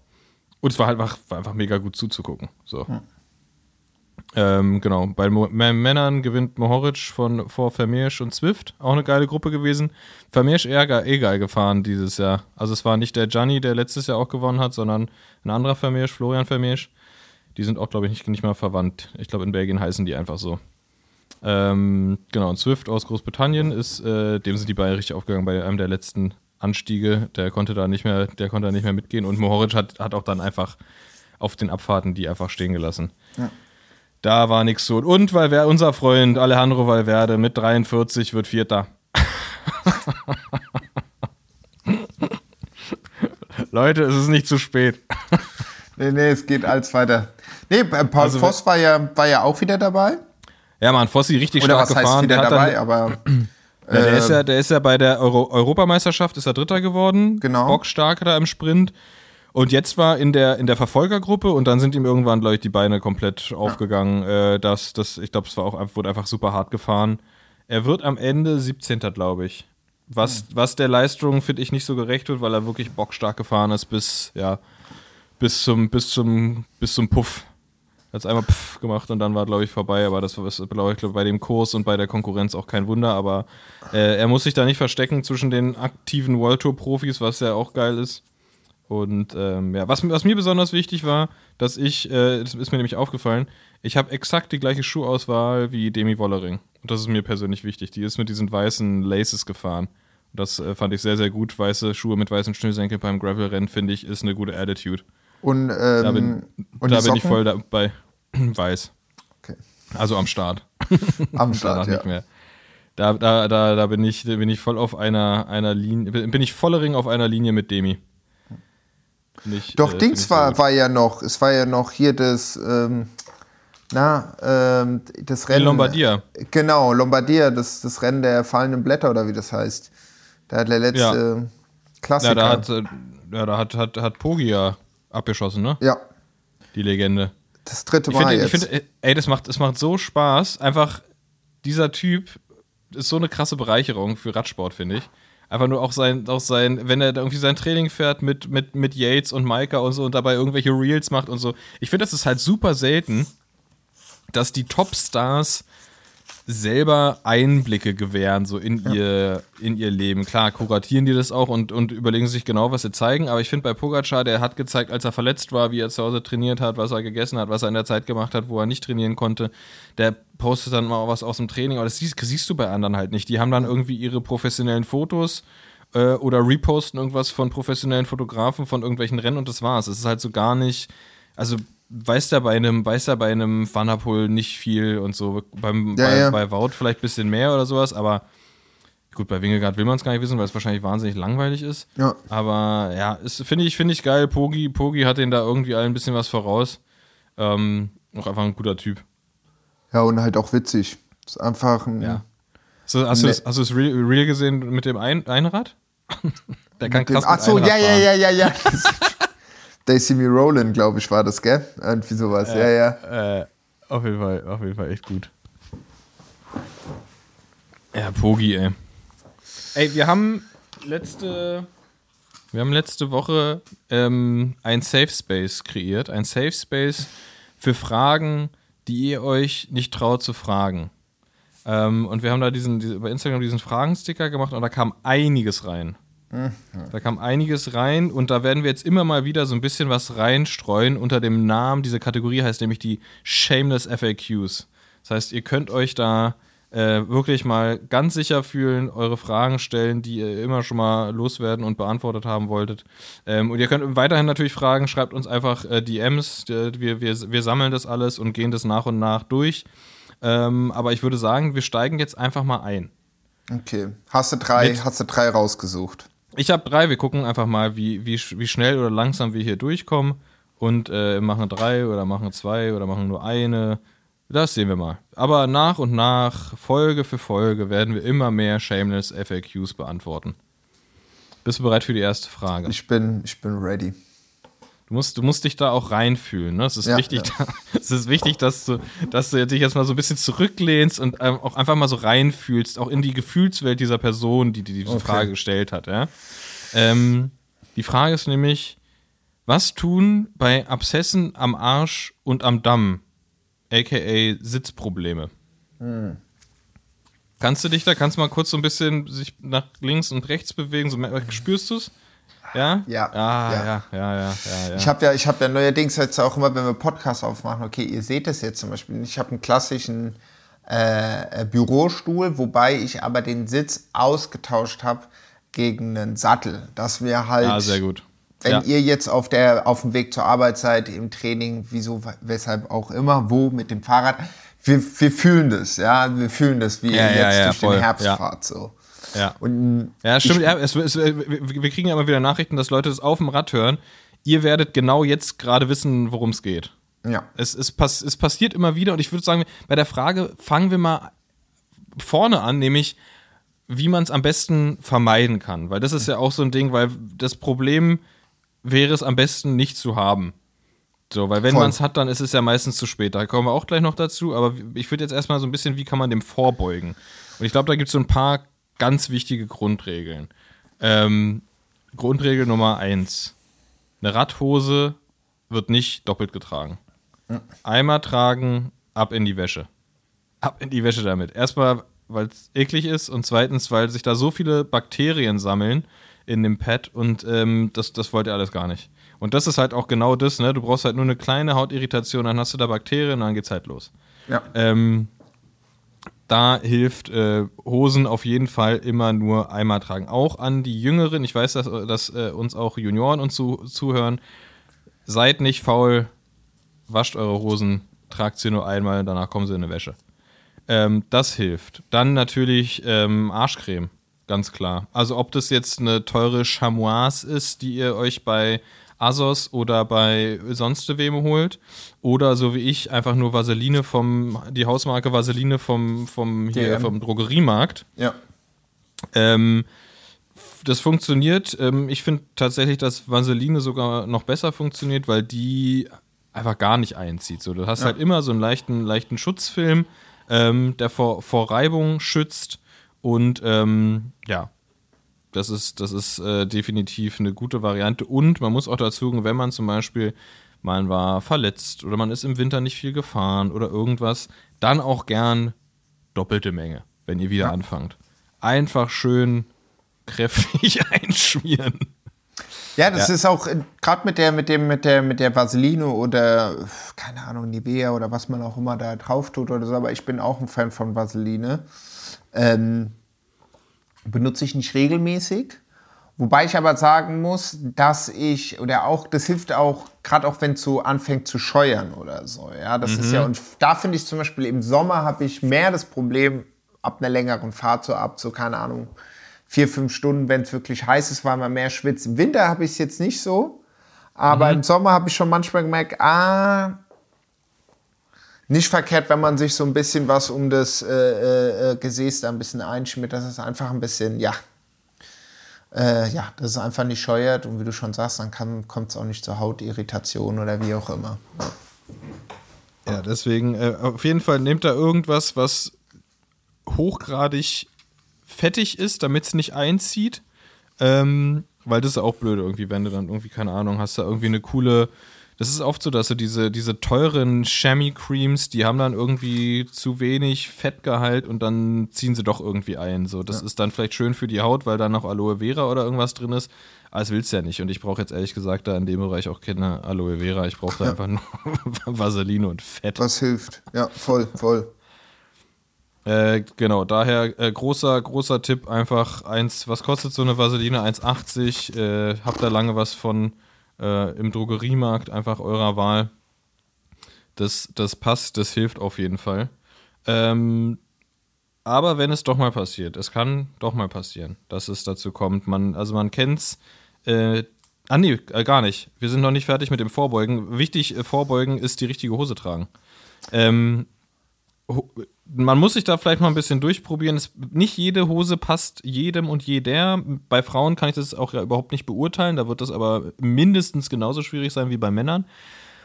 Und es war halt einfach, war einfach mega gut zuzugucken. So. Hm. Ähm, genau, bei Mo Männern gewinnt Mohoric von, vor Vermeersch und Swift. Auch eine geile Gruppe gewesen. Vermeersch eher eh geil gefahren dieses Jahr. Also es war nicht der Gianni, der letztes Jahr auch gewonnen hat, sondern ein anderer Vermeersch, Florian Vermeersch. Die sind auch, glaube ich, nicht, nicht mal verwandt. Ich glaube, in Belgien heißen die einfach so. Ähm, genau, und Swift aus Großbritannien ist, äh, dem sind die beiden richtig aufgegangen bei einem der letzten Anstiege. Der konnte da nicht mehr, der konnte da nicht mehr mitgehen. Und Mohoric hat, hat auch dann einfach auf den Abfahrten die einfach stehen gelassen. Ja. Da war nichts so. Und weil unser Freund Alejandro Valverde mit 43 wird Vierter. Leute, es ist nicht zu spät. nee, nee, es geht als weiter. Nee, Paul also, Voss war ja, war ja auch wieder dabei. Ja, man, Fossi richtig Oder stark was gefahren. Heißt wieder dabei, dann, aber. Ja, der, ist ja, der ist ja bei der Euro Europameisterschaft ist er Dritter geworden. Genau. Bockstark da im Sprint. Und jetzt war in der, in der Verfolgergruppe und dann sind ihm irgendwann, glaube ich, die Beine komplett ja. aufgegangen. Äh, das, das, ich glaube, es war auch, wurde einfach super hart gefahren. Er wird am Ende 17. glaube ich. Was, mhm. was der Leistung, finde ich, nicht so gerecht wird, weil er wirklich bockstark gefahren ist bis, ja, bis zum, bis zum, bis zum Puff. Er hat es einmal pff gemacht und dann war, glaube ich, vorbei. Aber das war, glaube ich, bei dem Kurs und bei der Konkurrenz auch kein Wunder. Aber äh, er muss sich da nicht verstecken zwischen den aktiven World Tour Profis, was ja auch geil ist. Und ähm, ja, was, was, mir besonders wichtig war, dass ich, äh, das ist mir nämlich aufgefallen, ich habe exakt die gleiche Schuhauswahl wie Demi Wollering. Und das ist mir persönlich wichtig. Die ist mit diesen weißen Laces gefahren. Das äh, fand ich sehr, sehr gut. Weiße Schuhe mit weißen Schnürsenkeln beim Gravel-Rennen, finde ich, ist eine gute Attitude. Und, ähm, da bin, und da bin ich voll dabei. Weiß. Okay. Also am Start. Am Start, ja. Nicht mehr. Da, da, da, da bin ich, bin ich voll auf einer, einer Linie, bin ich vollering auf einer Linie mit Demi. Nicht, Doch, äh, Dings war, war ja noch, es war ja noch hier das, ähm, na, ähm, das Rennen. In Lombardia. Genau, Lombardia, das, das Rennen der fallenden Blätter oder wie das heißt. Da hat der letzte ja. Klassiker. Ja, da hat, äh, ja, da hat, hat, hat Pogi ja abgeschossen, ne? Ja. Die Legende. Das dritte Mal ich find, jetzt. Ich finde, ey, das macht, das macht so Spaß. Einfach, dieser Typ ist so eine krasse Bereicherung für Radsport, finde ich. Einfach nur auch sein, auch sein, wenn er irgendwie sein Training fährt mit, mit, mit Yates und Maika und so und dabei irgendwelche Reels macht und so. Ich finde, das ist halt super selten, dass die Topstars selber Einblicke gewähren, so in ja. ihr, in ihr Leben. Klar, kuratieren die das auch und, und überlegen sich genau, was sie zeigen, aber ich finde bei Pogacar, der hat gezeigt, als er verletzt war, wie er zu Hause trainiert hat, was er gegessen hat, was er in der Zeit gemacht hat, wo er nicht trainieren konnte. Der postet dann mal was aus dem Training, aber das siehst, siehst du bei anderen halt nicht. Die haben dann irgendwie ihre professionellen Fotos äh, oder reposten irgendwas von professionellen Fotografen von irgendwelchen Rennen und das war's. Es ist halt so gar nicht, also weiß da bei einem, weiß da bei einem Vanderpool nicht viel und so. Beim, ja, bei, ja. bei Wout vielleicht ein bisschen mehr oder sowas, aber gut, bei Wingegaard will man es gar nicht wissen, weil es wahrscheinlich wahnsinnig langweilig ist. Ja. Aber ja, finde ich, finde ich geil. Pogi, Pogi hat den da irgendwie allen ein bisschen was voraus. Ähm, auch einfach ein guter Typ. Ja, und halt auch witzig. Ist einfach ein. Ja. So, hast, du es, hast du es real, real gesehen mit dem ein Einrad? Der kann krass Ach so, ja, ja, ja, ja, ja. They See Me Rollin', glaube ich, war das, gell? Irgendwie sowas, äh, ja, ja. Äh, auf jeden Fall, auf jeden Fall echt gut. Ja, Pogi, ey. Ey, wir haben letzte, wir haben letzte Woche ähm, ein Safe Space kreiert. Ein Safe Space für Fragen, die ihr euch nicht traut zu fragen. Ähm, und wir haben da diesen, diese, bei Instagram diesen Fragensticker gemacht und da kam einiges rein. Da kam einiges rein und da werden wir jetzt immer mal wieder so ein bisschen was reinstreuen unter dem Namen. Diese Kategorie heißt nämlich die Shameless FAQs. Das heißt, ihr könnt euch da äh, wirklich mal ganz sicher fühlen, eure Fragen stellen, die ihr immer schon mal loswerden und beantwortet haben wolltet. Ähm, und ihr könnt weiterhin natürlich fragen, schreibt uns einfach äh, DMs. Wir, wir, wir sammeln das alles und gehen das nach und nach durch. Ähm, aber ich würde sagen, wir steigen jetzt einfach mal ein. Okay. Hast du drei, hast du drei rausgesucht? Ich habe drei. Wir gucken einfach mal, wie, wie, wie schnell oder langsam wir hier durchkommen. Und äh, machen drei oder machen zwei oder machen nur eine. Das sehen wir mal. Aber nach und nach, Folge für Folge, werden wir immer mehr Shameless FAQs beantworten. Bist du bereit für die erste Frage? Ich bin, ich bin ready. Du musst, du musst dich da auch reinfühlen. Ne? Es, ist ja, wichtig, ja. es ist wichtig, dass du, dass du dich jetzt mal so ein bisschen zurücklehnst und ähm, auch einfach mal so reinfühlst, auch in die Gefühlswelt dieser Person, die, die diese okay. Frage gestellt hat. Ja? Ähm, die Frage ist nämlich, was tun bei Abszessen am Arsch und am Damm, aka Sitzprobleme? Hm. Kannst du dich da, kannst du mal kurz so ein bisschen sich nach links und rechts bewegen, so spürst du es? Ja? Ja. Ah, ja. ja, ja, ja, ja, Ich habe ja, ich habe ja neuerdings jetzt auch immer, wenn wir Podcasts aufmachen, okay, ihr seht es jetzt zum Beispiel. Ich habe einen klassischen äh, Bürostuhl, wobei ich aber den Sitz ausgetauscht habe gegen einen Sattel, dass wir halt. Ah, sehr gut. Wenn ja. ihr jetzt auf, der, auf dem Weg zur Arbeit seid, im Training, wieso, weshalb auch immer, wo mit dem Fahrrad, wir, wir fühlen das, ja, wir fühlen das, wie ja, ihr jetzt ja, durch den Herbst fahrt, so. Ja. Und ja, stimmt. Ja, es, es, wir kriegen ja immer wieder Nachrichten, dass Leute das auf dem Rad hören. Ihr werdet genau jetzt gerade wissen, worum es geht. Ja. Es, es, pass, es passiert immer wieder und ich würde sagen, bei der Frage fangen wir mal vorne an, nämlich wie man es am besten vermeiden kann. Weil das ist ja auch so ein Ding, weil das Problem wäre es am besten nicht zu haben. So, weil wenn man es hat, dann ist es ja meistens zu spät. Da kommen wir auch gleich noch dazu, aber ich würde jetzt erstmal so ein bisschen, wie kann man dem vorbeugen? Und ich glaube, da gibt es so ein paar ganz wichtige Grundregeln. Ähm, Grundregel Nummer eins: Eine Radhose wird nicht doppelt getragen. Einmal tragen, ab in die Wäsche. Ab in die Wäsche damit. Erstmal, weil es eklig ist und zweitens, weil sich da so viele Bakterien sammeln in dem Pad und ähm, das, das wollt ihr alles gar nicht. Und das ist halt auch genau das, ne? Du brauchst halt nur eine kleine Hautirritation, dann hast du da Bakterien und dann geht's halt los. Ja. Ähm, da hilft äh, Hosen auf jeden Fall immer nur einmal tragen. Auch an die Jüngeren, ich weiß, dass, dass äh, uns auch Junioren uns zu, zuhören. Seid nicht faul, wascht eure Hosen, tragt sie nur einmal, danach kommen sie in eine Wäsche. Ähm, das hilft. Dann natürlich ähm, Arschcreme, ganz klar. Also ob das jetzt eine teure Chamois ist, die ihr euch bei Asos oder bei sonst wem holt. Oder so wie ich, einfach nur Vaseline vom, die Hausmarke Vaseline vom, vom, hier, vom Drogeriemarkt. Ja. Ähm, das funktioniert. Ähm, ich finde tatsächlich, dass Vaseline sogar noch besser funktioniert, weil die einfach gar nicht einzieht. So, du hast ja. halt immer so einen leichten, leichten Schutzfilm, ähm, der vor, vor Reibung schützt und ähm, ja, das ist, das ist äh, definitiv eine gute Variante. Und man muss auch dazu wenn man zum Beispiel, man war verletzt oder man ist im Winter nicht viel gefahren oder irgendwas, dann auch gern doppelte Menge, wenn ihr wieder ja. anfangt. Einfach schön kräftig einschmieren. Ja, das ja. ist auch gerade mit der, mit dem, mit der, mit der Vaseline oder keine Ahnung, Nivea oder was man auch immer da drauf tut oder so, aber ich bin auch ein Fan von Vaseline. Ähm, benutze ich nicht regelmäßig. Wobei ich aber sagen muss, dass ich, oder auch, das hilft auch, gerade auch wenn es so anfängt zu scheuern oder so. Ja, das mhm. ist ja, und da finde ich zum Beispiel im Sommer habe ich mehr das Problem, ab einer längeren Fahrt so ab, so keine Ahnung, vier, fünf Stunden, wenn es wirklich heiß ist, weil man mehr schwitzt. Im Winter habe ich es jetzt nicht so, aber mhm. im Sommer habe ich schon manchmal gemerkt, ah, nicht verkehrt, wenn man sich so ein bisschen was um das äh, äh, äh, Gesäß da ein bisschen einschmiert, dass es einfach ein bisschen, ja, äh, ja, dass es einfach nicht scheuert und wie du schon sagst, dann kommt es auch nicht zur Hautirritation oder wie auch immer. Ja, deswegen äh, auf jeden Fall nehmt da irgendwas, was hochgradig fettig ist, damit es nicht einzieht. Ähm, weil das ist auch blöd irgendwie, wenn du dann irgendwie, keine Ahnung, hast da irgendwie eine coole das ist oft so, dass du diese, diese teuren Chamois-Creams, die haben dann irgendwie zu wenig Fettgehalt und dann ziehen sie doch irgendwie ein. So, das ja. ist dann vielleicht schön für die Haut, weil da noch Aloe Vera oder irgendwas drin ist. Aber das willst du ja nicht. Und ich brauche jetzt ehrlich gesagt da in dem Bereich auch keine Aloe Vera. Ich brauche da ja. einfach nur Vaseline und Fett. Was hilft. Ja, voll, voll. Äh, genau, daher äh, großer, großer Tipp, einfach eins, was kostet so eine Vaseline? 1,80. Äh, habt da lange was von äh, im Drogeriemarkt einfach eurer Wahl. Das, das passt, das hilft auf jeden Fall. Ähm, aber wenn es doch mal passiert, es kann doch mal passieren, dass es dazu kommt. Man, also man kennt's. Äh, ah nee, äh, gar nicht. Wir sind noch nicht fertig mit dem Vorbeugen. Wichtig, äh, Vorbeugen ist die richtige Hose tragen. Ähm, man muss sich da vielleicht mal ein bisschen durchprobieren. Es, nicht jede Hose passt jedem und jeder. Bei Frauen kann ich das auch ja überhaupt nicht beurteilen. Da wird das aber mindestens genauso schwierig sein wie bei Männern.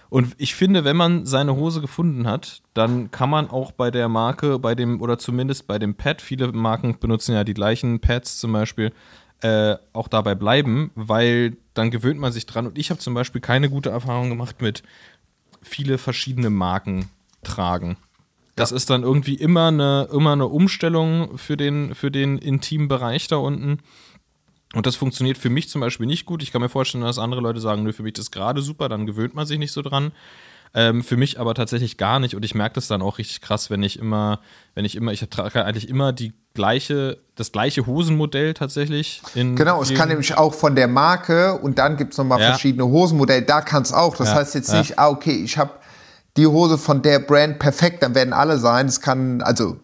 Und ich finde, wenn man seine Hose gefunden hat, dann kann man auch bei der Marke, bei dem, oder zumindest bei dem Pad, viele Marken benutzen ja die gleichen Pads zum Beispiel, äh, auch dabei bleiben, weil dann gewöhnt man sich dran. Und ich habe zum Beispiel keine gute Erfahrung gemacht mit viele verschiedene Marken tragen. Das ja. ist dann irgendwie immer eine, immer eine Umstellung für den, für den intimen Bereich da unten. Und das funktioniert für mich zum Beispiel nicht gut. Ich kann mir vorstellen, dass andere Leute sagen, nö, für mich ist gerade super, dann gewöhnt man sich nicht so dran. Ähm, für mich aber tatsächlich gar nicht. Und ich merke das dann auch richtig krass, wenn ich immer, wenn ich immer, ich trage eigentlich immer die gleiche, das gleiche Hosenmodell tatsächlich. genau, es kann nämlich auch von der Marke und dann gibt es nochmal ja. verschiedene Hosenmodelle. Da kann es auch. Das ja. heißt jetzt nicht, ah, okay, ich habe die Hose von der Brand perfekt, dann werden alle sein. Es kann, also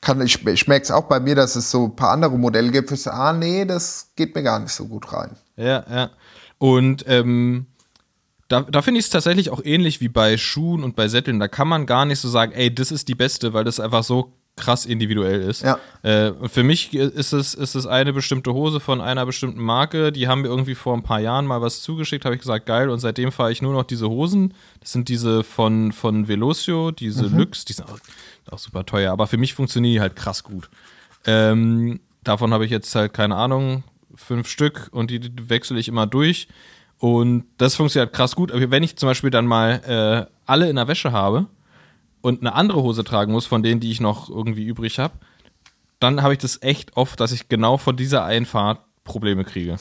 kann, ich, ich merke es auch bei mir, dass es so ein paar andere Modelle gibt, ich sage, ah nee, das geht mir gar nicht so gut rein. Ja, ja. Und ähm, da, da finde ich es tatsächlich auch ähnlich wie bei Schuhen und bei Sätteln. Da kann man gar nicht so sagen, ey, das ist die beste, weil das einfach so krass individuell ist. Ja. Äh, für mich ist es, ist es eine bestimmte Hose von einer bestimmten Marke. Die haben mir irgendwie vor ein paar Jahren mal was zugeschickt, habe ich gesagt, geil. Und seitdem fahre ich nur noch diese Hosen. Das sind diese von, von Velocio, diese mhm. Lux, die sind auch, auch, super teuer. Aber für mich funktionieren die halt krass gut. Ähm, davon habe ich jetzt halt, keine Ahnung, fünf Stück und die wechsle ich immer durch. Und das funktioniert krass gut. Aber wenn ich zum Beispiel dann mal äh, alle in der Wäsche habe, und eine andere Hose tragen muss, von denen, die ich noch irgendwie übrig habe, dann habe ich das echt oft, dass ich genau von dieser Einfahrt Probleme kriege.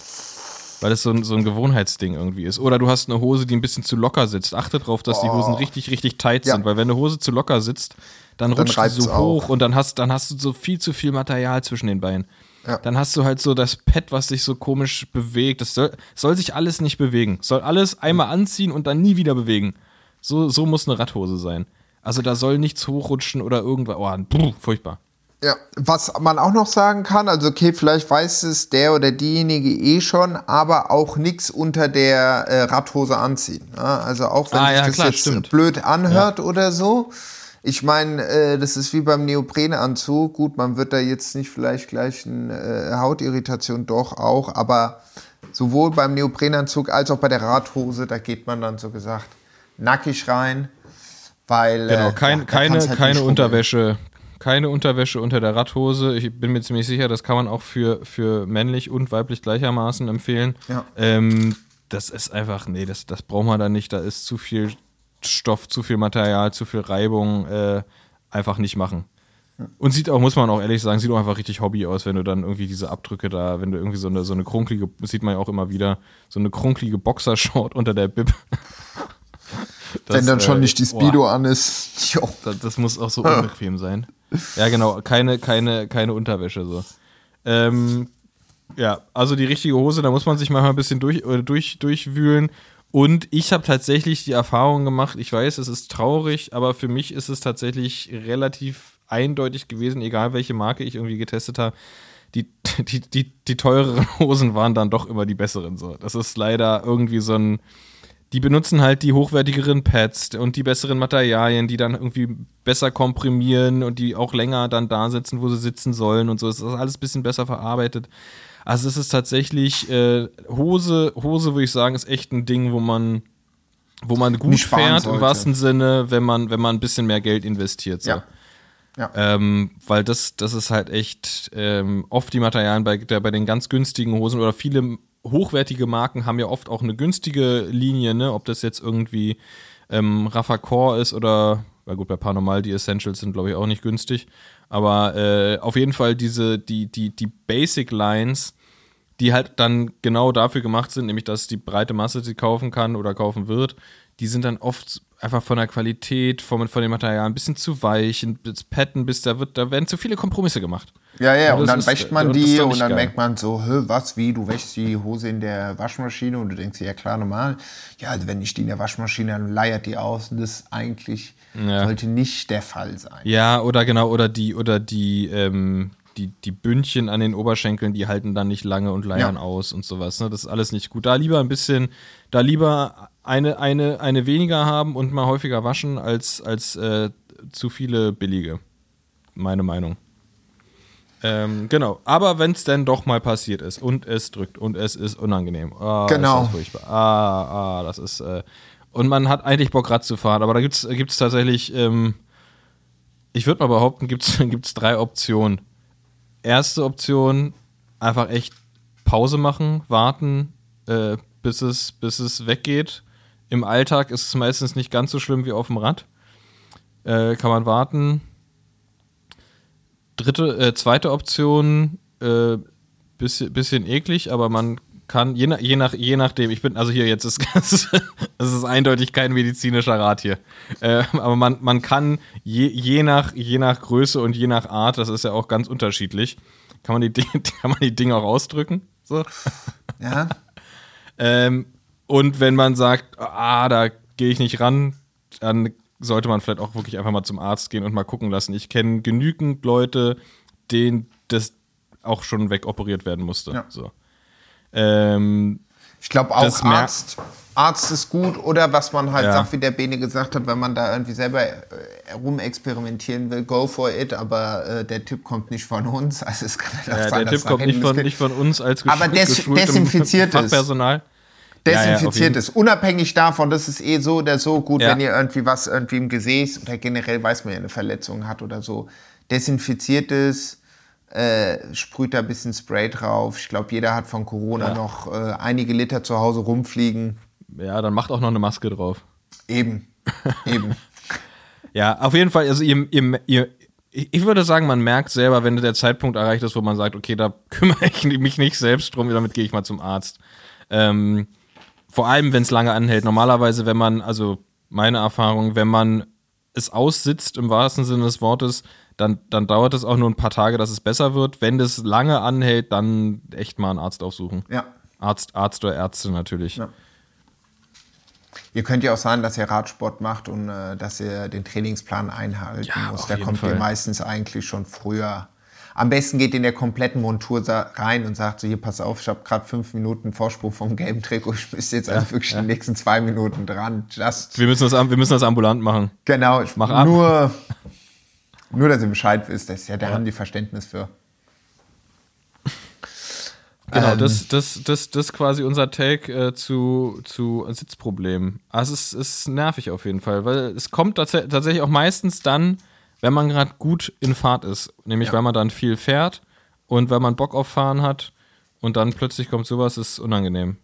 Weil das so ein, so ein Gewohnheitsding irgendwie ist. Oder du hast eine Hose, die ein bisschen zu locker sitzt. Achte darauf, dass oh. die Hosen richtig, richtig tight ja. sind. Weil wenn eine Hose zu locker sitzt, dann, dann rutscht sie so hoch und dann hast, dann hast du so viel zu viel Material zwischen den Beinen. Ja. Dann hast du halt so das Pad, was sich so komisch bewegt. Das soll, soll sich alles nicht bewegen. Soll alles einmal anziehen und dann nie wieder bewegen. So, so muss eine Radhose sein. Also da soll nichts hochrutschen oder irgendwas. Oh, brr, furchtbar. Ja, was man auch noch sagen kann, also okay, vielleicht weiß es der oder diejenige eh schon, aber auch nichts unter der äh, Radhose anziehen. Ja? Also auch wenn ah, sich ja, das klar, jetzt stimmt. blöd anhört ja. oder so. Ich meine, äh, das ist wie beim Neoprenanzug. Gut, man wird da jetzt nicht vielleicht gleich eine äh, Hautirritation, doch auch, aber sowohl beim Neoprenanzug als auch bei der Radhose, da geht man dann so gesagt nackig rein weil, genau, äh, kein, ja, keine, halt keine Unterwäsche. Keine Unterwäsche unter der Radhose. Ich bin mir ziemlich sicher, das kann man auch für, für männlich und weiblich gleichermaßen empfehlen. Ja. Ähm, das ist einfach, nee, das, das braucht man da nicht. Da ist zu viel Stoff, zu viel Material, zu viel Reibung. Äh, einfach nicht machen. Und sieht auch, muss man auch ehrlich sagen, sieht auch einfach richtig Hobby aus, wenn du dann irgendwie diese Abdrücke da, wenn du irgendwie so eine, so eine krunkelige, sieht man ja auch immer wieder, so eine krunkelige Boxershort unter der Bib das, Wenn dann schon äh, nicht die Speedo boah, an ist. Das, das, muss auch so unbequem sein. Ja, genau. Keine, keine, keine Unterwäsche so. Ähm, ja, also die richtige Hose, da muss man sich manchmal ein bisschen durch, äh, durch, durchwühlen. Und ich habe tatsächlich die Erfahrung gemacht, ich weiß, es ist traurig, aber für mich ist es tatsächlich relativ eindeutig gewesen, egal welche Marke ich irgendwie getestet habe. Die, die, die, die teureren Hosen waren dann doch immer die besseren. So. Das ist leider irgendwie so ein, die benutzen halt die hochwertigeren Pads und die besseren Materialien, die dann irgendwie besser komprimieren und die auch länger dann da sitzen, wo sie sitzen sollen und so. Es ist alles ein bisschen besser verarbeitet. Also es ist tatsächlich äh, Hose, Hose würde ich sagen, ist echt ein Ding, wo man, wo man gut fährt sollte. im wahrsten Sinne, wenn man, wenn man ein bisschen mehr Geld investiert. So. Ja. Ja. Ähm, weil das, das ist halt echt ähm, oft die Materialien bei, der, bei den ganz günstigen Hosen oder viele hochwertige Marken haben ja oft auch eine günstige Linie, ne? Ob das jetzt irgendwie ähm, Rafa Core ist oder, na gut, bei Paranormal, die Essentials sind, glaube ich, auch nicht günstig. Aber äh, auf jeden Fall diese, die, die, die Basic Lines, die halt dann genau dafür gemacht sind, nämlich dass die breite Masse sie kaufen kann oder kaufen wird, die sind dann oft einfach von der Qualität, von, von dem Material ein bisschen zu weich, das Patten, bis da wird, da werden zu viele Kompromisse gemacht. Ja, ja, und, und dann wäscht man die und dann geil. merkt man so, was, wie, du wäschst die Hose in der Waschmaschine und du denkst dir, ja klar, normal. Ja, also wenn ich die in der Waschmaschine, dann leiert die aus und das eigentlich ja. sollte nicht der Fall sein. Ja, oder genau, oder die, oder die, ähm, die, die Bündchen an den Oberschenkeln, die halten dann nicht lange und leiern ja. aus und sowas. Ne? Das ist alles nicht gut. Da lieber ein bisschen, da lieber eine, eine, eine weniger haben und mal häufiger waschen, als, als äh, zu viele billige. Meine Meinung. Ähm, genau, aber wenn es denn doch mal passiert ist und es drückt und es ist unangenehm. Oh, genau. Ist das furchtbar. Ah, ah, das ist. Äh, und man hat eigentlich Bock, Rad zu fahren, aber da gibt es tatsächlich, ähm, ich würde mal behaupten, gibt es drei Optionen. Erste Option, einfach echt Pause machen, warten, äh, bis, es, bis es weggeht. Im Alltag ist es meistens nicht ganz so schlimm wie auf dem Rad. Äh, kann man warten, dritte, äh, zweite Option, äh, bisschen, bisschen eklig, aber man kann, je, nach, je, nach, je nachdem, ich bin, also hier jetzt ist das ist eindeutig kein medizinischer Rat hier. Äh, aber man, man kann je, je, nach, je nach Größe und je nach Art, das ist ja auch ganz unterschiedlich, kann man die, kann man die Dinge auch ausdrücken. So. Ja. ähm, und wenn man sagt, ah, da gehe ich nicht ran, dann sollte man vielleicht auch wirklich einfach mal zum Arzt gehen und mal gucken lassen. Ich kenne genügend Leute, denen das auch schon wegoperiert werden musste. Ja. So. Ähm, ich glaube auch Arzt, Arzt ist gut oder was man halt ja. sagt, wie der Bene gesagt hat, wenn man da irgendwie selber äh, rumexperimentieren will, go for it, aber äh, der Tipp kommt nicht von uns. Also es kann ja, sein, der Tipp kommt nicht von, nicht von uns als Aber des, desinfiziert Fachpersonal desinfiziert ja, ja, ist. Unabhängig davon, das ist eh so oder so gut, ja. wenn ihr irgendwie was irgendwie im Gesäß oder generell weiß man ja eine Verletzung hat oder so. Desinfiziert es, äh, sprüht da ein bisschen Spray drauf. Ich glaube, jeder hat von Corona noch äh, einige Liter zu Hause rumfliegen. Ja, dann macht auch noch eine Maske drauf. Eben, eben. ja, auf jeden Fall, also ihr, ihr, ihr, ich würde sagen, man merkt selber, wenn der Zeitpunkt erreicht ist, wo man sagt, okay, da kümmere ich mich nicht selbst drum, damit gehe ich mal zum Arzt. Ähm, vor allem, wenn es lange anhält. Normalerweise, wenn man, also meine Erfahrung, wenn man es aussitzt im wahrsten Sinne des Wortes, dann, dann dauert es auch nur ein paar Tage, dass es besser wird. Wenn das lange anhält, dann echt mal einen Arzt aufsuchen. Ja. Arzt, Arzt oder Ärzte natürlich. Ja. Ihr könnt ja auch sagen, dass ihr Radsport macht und äh, dass ihr den Trainingsplan einhalten ja, muss. Da kommt Fall. ihr meistens eigentlich schon früher am besten geht in der kompletten Montur rein und sagt so, hier, pass auf, ich habe gerade fünf Minuten Vorsprung vom gelben Trikot, ich müsste jetzt also wirklich ja. die nächsten zwei Minuten dran. Just. Wir müssen das, wir müssen das ambulant machen. Genau, ich mache nur, nur, dass ihr Bescheid wisst, das, ja, da ja. haben die Verständnis für. Genau, ähm, das, das, das, das ist quasi unser Take äh, zu, zu Sitzproblemen. Also es ist, ist nervig auf jeden Fall, weil es kommt tats tatsächlich auch meistens dann, wenn man gerade gut in Fahrt ist. Nämlich, ja. weil man dann viel fährt und weil man Bock auf Fahren hat und dann plötzlich kommt sowas, ist unangenehm.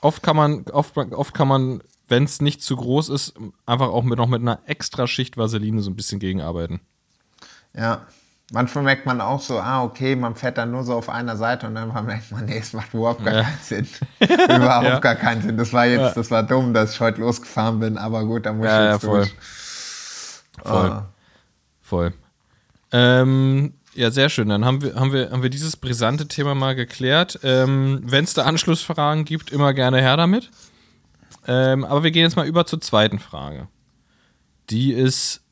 Oft kann man, oft, oft kann man, wenn es nicht zu groß ist, einfach auch mit, noch mit einer extra Schicht Vaseline so ein bisschen gegenarbeiten. Ja, manchmal merkt man auch so, ah, okay, man fährt dann nur so auf einer Seite und dann merkt man, nee, es macht überhaupt gar ja. keinen Sinn. überhaupt ja. gar keinen Sinn. Das war jetzt, das war dumm, dass ich heute losgefahren bin, aber gut, da muss ich jetzt durch. Voll. Ah. Voll. Ähm, ja, sehr schön. Dann haben wir, haben wir, haben wir dieses brisante Thema mal geklärt. Ähm, Wenn es da Anschlussfragen gibt, immer gerne her damit. Ähm, aber wir gehen jetzt mal über zur zweiten Frage. Die ist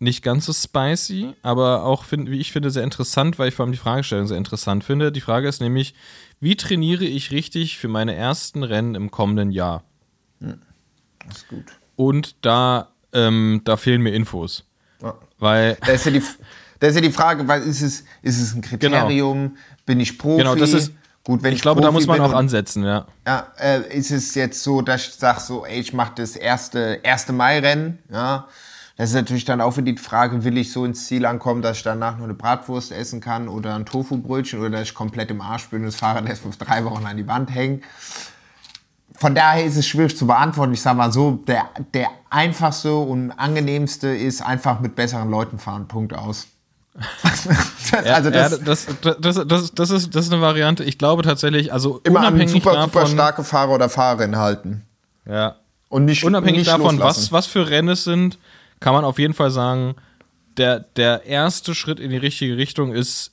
nicht ganz so spicy, aber auch, find, wie ich finde, sehr interessant, weil ich vor allem die Fragestellung sehr interessant finde. Die Frage ist nämlich, wie trainiere ich richtig für meine ersten Rennen im kommenden Jahr? Hm, das ist gut. Und da ähm, da fehlen mir Infos. Ja. Weil. Da ist ja die, da ist ja die Frage, weil ist es, ist es ein Kriterium? Genau. Bin ich Profi? Genau, das ist. Gut, wenn ich, ich glaube, Profi da muss man auch ansetzen, ja. Ja, äh, ist es jetzt so, dass ich sage so, ey, ich mache das erste, erste Mai-Rennen, ja. Das ist natürlich dann auch wieder die Frage, will ich so ins Ziel ankommen, dass ich danach nur eine Bratwurst essen kann oder ein Tofu-Brötchen oder dass ich komplett im Arsch bin und das Fahrrad erst für drei Wochen an die Wand hängt von daher ist es schwierig zu beantworten. Ich sage mal so, der, der einfachste und angenehmste ist einfach mit besseren Leuten fahren. Punkt aus. also das, ja, das, das, das, das, ist, das ist eine Variante. Ich glaube tatsächlich, also immer unabhängig super, davon, super starke Fahrer oder Fahrerin halten. Ja. Und nicht unabhängig nicht davon, was, was für Rennen es sind, kann man auf jeden Fall sagen, der, der erste Schritt in die richtige Richtung ist,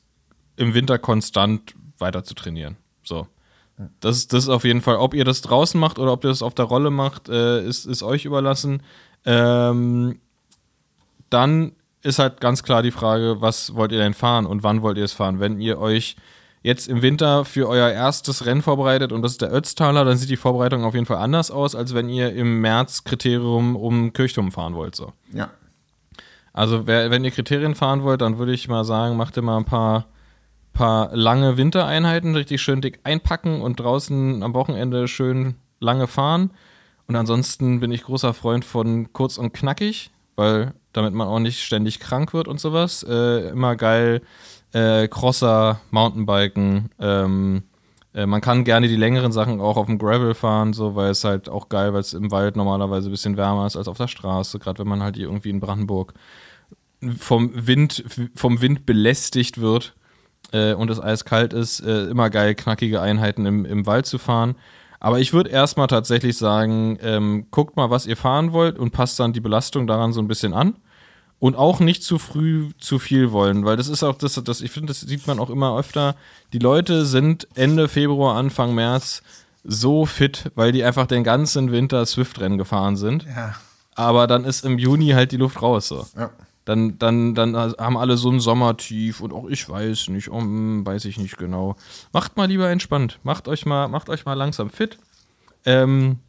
im Winter konstant weiter zu trainieren. So. Das, das ist auf jeden Fall, ob ihr das draußen macht oder ob ihr das auf der Rolle macht, äh, ist, ist euch überlassen. Ähm, dann ist halt ganz klar die Frage, was wollt ihr denn fahren und wann wollt ihr es fahren? Wenn ihr euch jetzt im Winter für euer erstes Rennen vorbereitet und das ist der Ötztaler, dann sieht die Vorbereitung auf jeden Fall anders aus, als wenn ihr im März Kriterium um Kirchturm fahren wollt. So. Ja. Also wer, wenn ihr Kriterien fahren wollt, dann würde ich mal sagen, macht ihr mal ein paar, paar lange Wintereinheiten, richtig schön dick einpacken und draußen am Wochenende schön lange fahren. Und ansonsten bin ich großer Freund von kurz und knackig, weil damit man auch nicht ständig krank wird und sowas. Äh, immer geil. Äh, Crosser, Mountainbiken. Ähm, äh, man kann gerne die längeren Sachen auch auf dem Gravel fahren, so, weil es halt auch geil, weil es im Wald normalerweise ein bisschen wärmer ist als auf der Straße, gerade wenn man halt irgendwie in Brandenburg vom Wind, vom Wind belästigt wird äh, und es eiskalt ist, äh, immer geil, knackige Einheiten im, im Wald zu fahren. Aber ich würde erstmal tatsächlich sagen, ähm, guckt mal, was ihr fahren wollt und passt dann die Belastung daran so ein bisschen an. Und auch nicht zu früh zu viel wollen, weil das ist auch das, das ich finde, das sieht man auch immer öfter. Die Leute sind Ende Februar, Anfang März so fit, weil die einfach den ganzen Winter Swift-Rennen gefahren sind. Ja. Aber dann ist im Juni halt die Luft raus. So. Ja. Dann, dann, dann haben alle so ein Sommertief und auch ich weiß nicht, oh, hm, weiß ich nicht genau. Macht mal lieber entspannt. Macht euch mal, macht euch mal langsam fit. Ähm,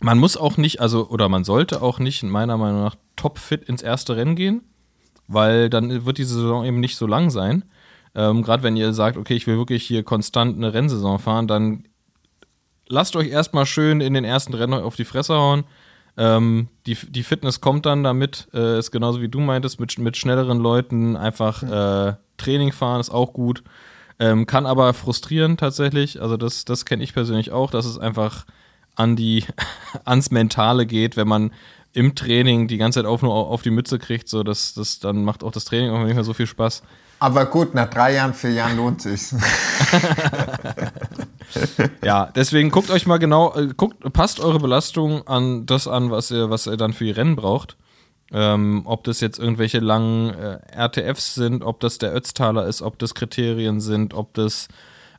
man muss auch nicht, also, oder man sollte auch nicht, meiner Meinung nach, topfit ins erste Rennen gehen, weil dann wird die Saison eben nicht so lang sein. Ähm, Gerade wenn ihr sagt, okay, ich will wirklich hier konstant eine Rennsaison fahren, dann lasst euch erstmal schön in den ersten Rennen auf die Fresse hauen. Ähm, die, die Fitness kommt dann damit, äh, ist genauso wie du meintest, mit, mit schnelleren Leuten einfach äh, Training fahren ist auch gut. Ähm, kann aber frustrieren tatsächlich. Also das, das kenne ich persönlich auch, dass es einfach an die, ans Mentale geht, wenn man im Training die ganze Zeit auf, nur auf die Mütze kriegt, so das, das, dann macht auch das Training auch nicht mehr so viel Spaß. Aber gut, nach drei Jahren, vier Jahren lohnt sich. ja, deswegen guckt euch mal genau, äh, guckt, passt eure Belastung an das an, was ihr, was ihr dann für die Rennen braucht. Ähm, ob das jetzt irgendwelche langen äh, RTFs sind, ob das der Ötztaler ist, ob das Kriterien sind, ob das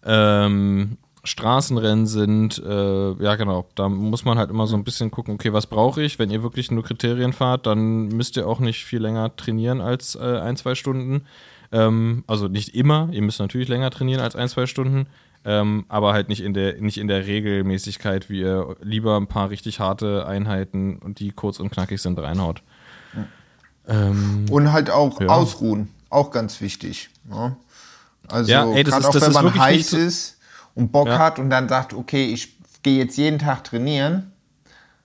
ähm, Straßenrennen sind, äh, ja genau, da muss man halt immer so ein bisschen gucken, okay, was brauche ich? Wenn ihr wirklich nur Kriterien fahrt, dann müsst ihr auch nicht viel länger trainieren als äh, ein, zwei Stunden. Ähm, also nicht immer, ihr müsst natürlich länger trainieren als ein, zwei Stunden, ähm, aber halt nicht in, der, nicht in der Regelmäßigkeit, wie ihr lieber ein paar richtig harte Einheiten und die kurz und knackig sind, reinhaut. Ähm, und halt auch ja. ausruhen, auch ganz wichtig. Ja? Ne? Also ja, ey, gerade auch wenn man heiß ist, und Bock ja. hat und dann sagt, okay, ich gehe jetzt jeden Tag trainieren.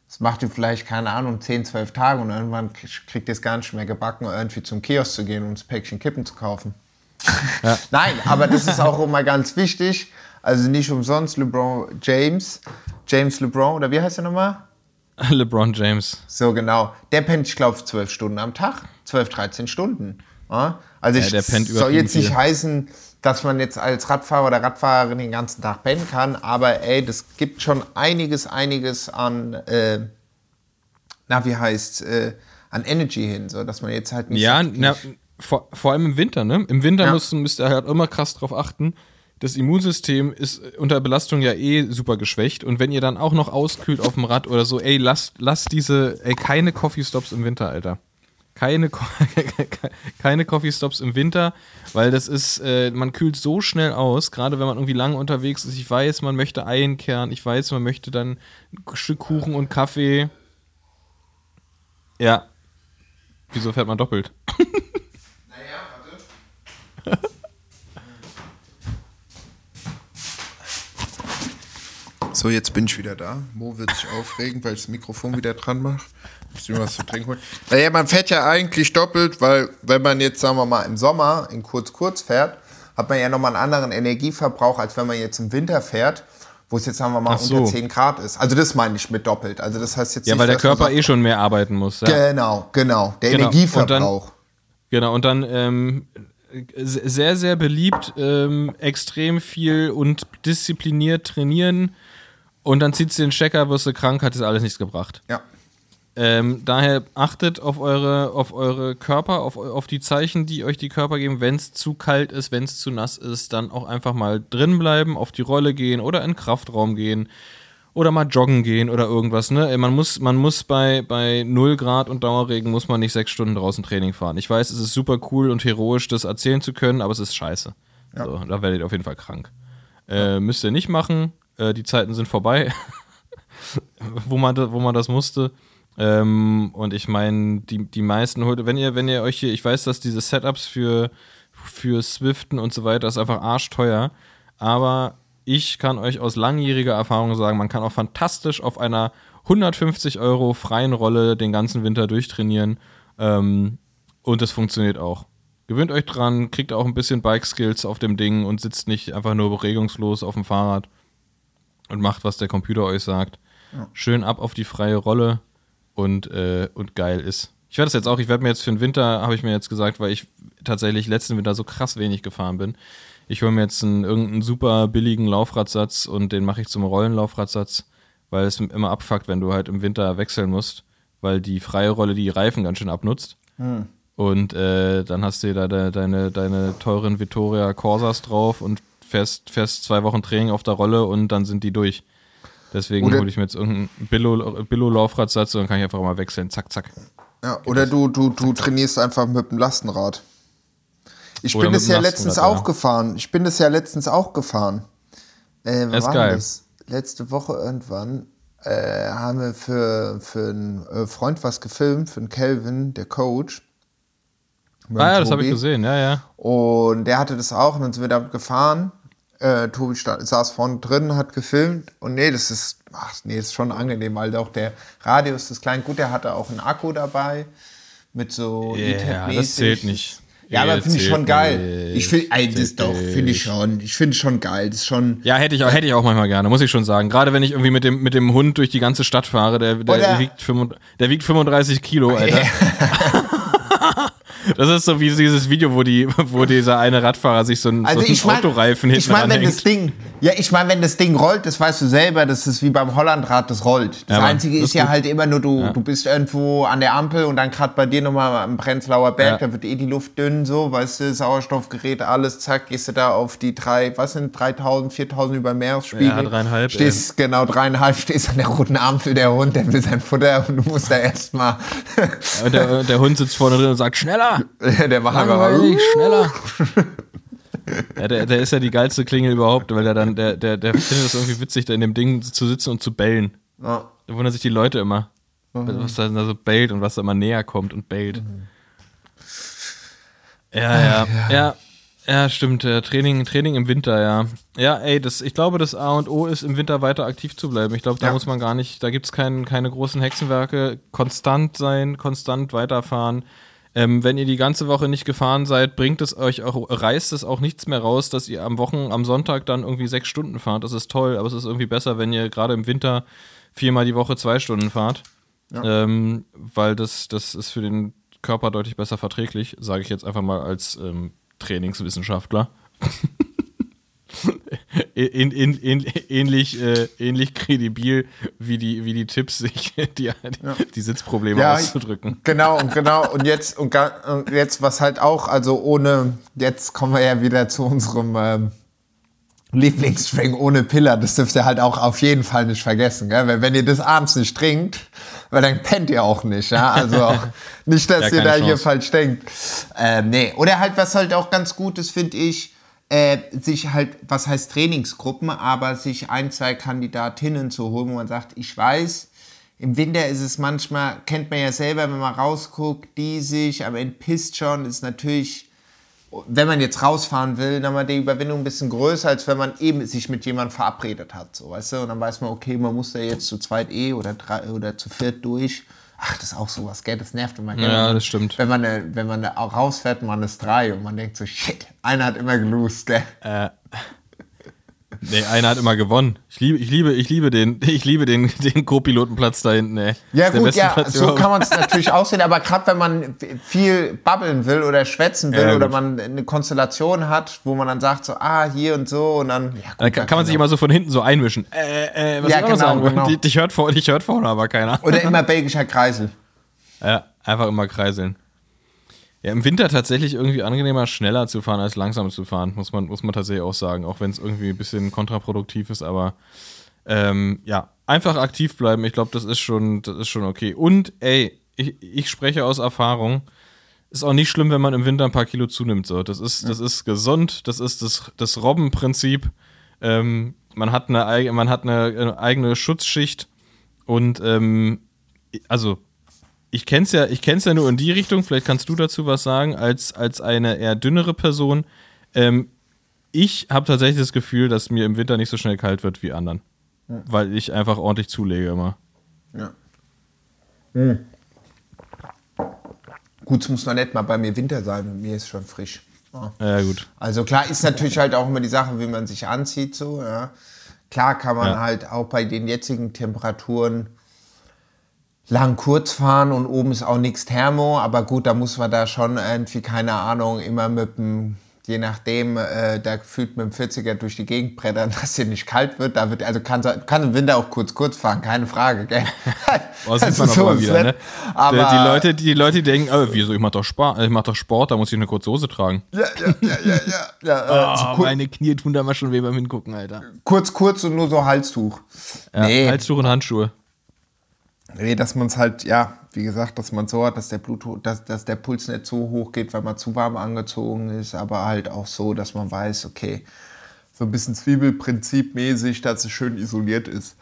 Das macht ihr vielleicht, keine Ahnung, 10, 12 Tage und irgendwann kriegt ihr es gar nicht mehr gebacken, irgendwie zum Kiosk zu gehen und das Päckchen Kippen zu kaufen. Nein, aber das ist auch immer ganz wichtig. Also nicht umsonst LeBron James, James LeBron, oder wie heißt er nochmal? LeBron James. So genau. Der pennt, ich glaube, 12 Stunden am Tag. 12, 13 Stunden. Also ja, ich soll jetzt nicht heißen, dass man jetzt als Radfahrer oder Radfahrerin den ganzen Tag pennen kann, aber ey, das gibt schon einiges, einiges an, äh, na, wie heißt äh, an Energy hin, so dass man jetzt halt nicht. Ja, so na, vor, vor allem im Winter, ne? Im Winter ja. müsst, müsst ihr halt immer krass drauf achten. Das Immunsystem ist unter Belastung ja eh super geschwächt und wenn ihr dann auch noch auskühlt auf dem Rad oder so, ey, lasst, lasst diese, ey, keine Coffee Stops im Winter, Alter keine, keine Coffee Stops im Winter, weil das ist, äh, man kühlt so schnell aus, gerade wenn man irgendwie lange unterwegs ist. Ich weiß, man möchte einkehren, ich weiß, man möchte dann ein Stück Kuchen und Kaffee. Ja. Wieso fährt man doppelt? So, jetzt bin ich wieder da. Mo wird sich aufregen, weil ich das Mikrofon wieder dran mache. Muss ich was zu trinken holen. Naja, man fährt ja eigentlich doppelt, weil wenn man jetzt, sagen wir mal, im Sommer in kurz-kurz fährt, hat man ja nochmal einen anderen Energieverbrauch, als wenn man jetzt im Winter fährt, wo es jetzt, sagen wir mal, so. unter 10 Grad ist. Also das meine ich mit doppelt. Also das heißt jetzt Ja, nicht, weil der Körper sagt, eh schon mehr arbeiten muss. Ja. Genau, genau. Der genau. Energieverbrauch. Und dann, genau, und dann ähm, sehr, sehr beliebt, ähm, extrem viel und diszipliniert trainieren und dann zieht sie den Stecker, wirst du krank, hat das alles nichts gebracht. Ja. Ähm, daher achtet auf eure, auf eure Körper, auf, auf die Zeichen, die euch die Körper geben. Wenn es zu kalt ist, wenn es zu nass ist, dann auch einfach mal drin bleiben, auf die Rolle gehen oder in den Kraftraum gehen oder mal joggen gehen oder irgendwas. Ne? Man muss, man muss bei, bei 0 Grad und Dauerregen muss man nicht sechs Stunden draußen Training fahren. Ich weiß, es ist super cool und heroisch, das erzählen zu können, aber es ist scheiße. Ja. So, da werdet ihr auf jeden Fall krank. Äh, müsst ihr nicht machen. Äh, die Zeiten sind vorbei, wo, man, wo man das musste. Ähm, und ich meine, die, die meisten, wenn ihr, wenn ihr euch hier, ich weiß, dass diese Setups für, für Swiften und so weiter ist einfach arschteuer, aber ich kann euch aus langjähriger Erfahrung sagen, man kann auch fantastisch auf einer 150 Euro freien Rolle den ganzen Winter durchtrainieren ähm, und es funktioniert auch. Gewöhnt euch dran, kriegt auch ein bisschen Bike-Skills auf dem Ding und sitzt nicht einfach nur regungslos auf dem Fahrrad und macht, was der Computer euch sagt. Ja. Schön ab auf die freie Rolle und, äh, und geil ist. Ich werde das jetzt auch, ich werde mir jetzt für den Winter, habe ich mir jetzt gesagt, weil ich tatsächlich letzten Winter so krass wenig gefahren bin. Ich hole mir jetzt einen, irgendeinen super billigen Laufradsatz und den mache ich zum Rollenlaufradsatz, weil es immer abfuckt, wenn du halt im Winter wechseln musst, weil die freie Rolle die Reifen ganz schön abnutzt. Hm. Und äh, dann hast du da de, deine, deine teuren Vittoria Corsas drauf und fährst, fährst zwei Wochen Training auf der Rolle und dann sind die durch. Deswegen hole ich mir jetzt irgendeinen Billo-Laufradsatz und dann kann ich einfach mal wechseln. Zack, zack. Ja, oder du, du, du trainierst einfach mit dem Lastenrad. Ich oder bin es ja letztens auch ja. gefahren. Ich bin es ja letztens auch gefahren. Äh, das ist geil. Das? Letzte Woche irgendwann äh, haben wir für, für einen äh, Freund was gefilmt, für einen Kelvin, der Coach. Ah ja, das habe ich gesehen, ja, ja. Und der hatte das auch und dann sind wir damit gefahren äh, Tobi saß vorne drin, hat gefilmt und nee, das ist, ach, nee, ist schon angenehm, weil auch der Radius ist klein. Gut, der hatte auch einen Akku dabei mit so yeah, e das zählt nicht. Ja, aber finde ich schon geil. Ich finde, das doch, finde ich schon. Ich finde schon geil. Das ist schon. Ja, hätte ich auch, hätte ich auch manchmal gerne, muss ich schon sagen. Gerade wenn ich irgendwie mit dem, mit dem Hund durch die ganze Stadt fahre, der, der, wiegt, 35, der wiegt 35 Kilo, Alter. Das ist so wie dieses Video, wo, die, wo dieser eine Radfahrer sich so einen, also so einen mein, Autoreifen hinten Ich meine, wenn das Ding, ja, ich meine, wenn das Ding rollt, das weißt du selber, das ist wie beim Hollandrad, das rollt. Das ja, Einzige ist, ist ja halt immer nur, du, ja. du bist irgendwo an der Ampel und dann gerade bei dir nochmal am Prenzlauer Berg, ja. da wird eh die Luft dünn, so, weißt du, Sauerstoffgerät, alles, zack, gehst du da auf die drei, was sind 3000, 4000 über Meeresspiegel. Ja, dreieinhalb. Stehst, ey. genau, dreieinhalb, stehst an der roten Ampel, der Hund, der will sein Futter und du musst da erstmal. der, der Hund sitzt vorne drin und sagt, schneller! der war Langweilig, schneller. ja, der, der ist ja die geilste Klingel überhaupt, weil der dann, der, der, der findet es irgendwie witzig, da in dem Ding zu sitzen und zu bellen. Ja. Da wundern sich die Leute immer, mhm. was da so bellt und was da immer näher kommt und bellt. Mhm. Ja, ja, ja, ja. Ja, stimmt. Training, Training im Winter, ja. Ja, ey, das, ich glaube, das A und O ist im Winter weiter aktiv zu bleiben. Ich glaube, da ja. muss man gar nicht, da gibt es kein, keine großen Hexenwerke. Konstant sein, konstant weiterfahren. Ähm, wenn ihr die ganze Woche nicht gefahren seid, bringt es euch auch, reißt es auch nichts mehr raus, dass ihr am Wochen, am Sonntag dann irgendwie sechs Stunden fahrt. Das ist toll, aber es ist irgendwie besser, wenn ihr gerade im Winter viermal die Woche zwei Stunden fahrt. Ja. Ähm, weil das, das ist für den Körper deutlich besser verträglich, sage ich jetzt einfach mal als ähm, Trainingswissenschaftler. in, in, in, ähnlich, äh, ähnlich kredibil wie die, wie die Tipps, sich die, ja. die Sitzprobleme ja, auszudrücken. Genau, und genau. Und jetzt, und, und, jetzt, was halt auch, also ohne, jetzt kommen wir ja wieder zu unserem ähm, Lieblingsstring ohne Pillar. Das dürft ihr halt auch auf jeden Fall nicht vergessen. Gell? Weil wenn ihr das abends nicht trinkt, weil dann pennt ihr auch nicht. Ja? Also nicht, dass ja, ihr da Chance. hier falsch denkt. Ähm, nee. Oder halt, was halt auch ganz gut ist, finde ich, äh, sich halt, was heißt Trainingsgruppen, aber sich ein, zwei Kandidatinnen zu holen, wo man sagt, ich weiß, im Winter ist es manchmal, kennt man ja selber, wenn man rausguckt, die sich am Ende pisst schon, ist natürlich, wenn man jetzt rausfahren will, dann mal die Überwindung ein bisschen größer, als wenn man eben sich mit jemandem verabredet hat, so, weißt du, und dann weiß man, okay, man muss da jetzt zu zweit eh oder drei oder zu viert durch ach, das ist auch sowas, gell, das nervt immer. Gell? Ja, das stimmt. Wenn man, wenn man rausfährt, man ist drei und man denkt so, shit, einer hat immer gelost, gell. Äh. Nee, einer hat immer gewonnen. Ich liebe, ich liebe, ich liebe den, ich liebe den, den Co-Pilotenplatz da hinten, ey. Ja, gut, ja, Platz so überhaupt. kann man es natürlich aussehen, aber gerade wenn man viel babbeln will oder schwätzen will ja, oder man eine Konstellation hat, wo man dann sagt so, ah, hier und so und dann. Ja, gut, dann kann, kann man sich immer so von hinten so einmischen. Äh, äh, was ja, genau, sagen? genau. Dich dich hört vorne aber keiner. Oder immer belgischer Kreisel. Ja, einfach immer kreiseln. Ja, im Winter tatsächlich irgendwie angenehmer, schneller zu fahren als langsam zu fahren, muss man, muss man tatsächlich auch sagen. Auch wenn es irgendwie ein bisschen kontraproduktiv ist, aber ähm, ja, einfach aktiv bleiben. Ich glaube, das ist schon, das ist schon okay. Und ey, ich, ich spreche aus Erfahrung. Ist auch nicht schlimm, wenn man im Winter ein paar Kilo zunimmt. So. Das, ist, das ist gesund, das ist das, das Robbenprinzip. Ähm, man, hat eine, man hat eine, eine eigene Schutzschicht und ähm, also ich kenne es ja, ich kenn's ja nur in die Richtung, vielleicht kannst du dazu was sagen, als, als eine eher dünnere Person. Ähm, ich habe tatsächlich das Gefühl, dass mir im Winter nicht so schnell kalt wird wie anderen. Ja. Weil ich einfach ordentlich zulege immer. Ja. Mhm. Gut, es muss noch nicht mal bei mir Winter sein und mir ist schon frisch. Ja. ja, gut. Also klar ist natürlich halt auch immer die Sache, wie man sich anzieht, so, ja. Klar kann man halt auch bei den jetzigen Temperaturen lang kurz fahren und oben ist auch nichts Thermo, aber gut, da muss man da schon irgendwie, keine Ahnung, immer mit dem, je nachdem, äh, da gefühlt mit dem 40er durch die Gegend brettern, dass hier nicht kalt wird. Da wird, also kann, kann im Winter auch kurz kurz fahren, keine Frage, gell? Oh, das sieht man so wieder, ne? Aber die, die, Leute, die, Leute denken, oh, wieso, ich mach doch Sport, ich mach doch Sport, da muss ich eine kurze Hose tragen. Ja, ja, ja, ja, ja. ja oh, so meine Knie tun da mal schon weh beim Hingucken, Alter. Kurz, kurz und nur so Halstuch. Ja, nee. Halstuch und Handschuhe. Nee, dass man es halt, ja, wie gesagt, dass man so hat, dass der Blut, dass, dass der Puls nicht so hoch geht, weil man zu warm angezogen ist, aber halt auch so, dass man weiß, okay, so ein bisschen Zwiebelprinzip mäßig, dass es schön isoliert ist.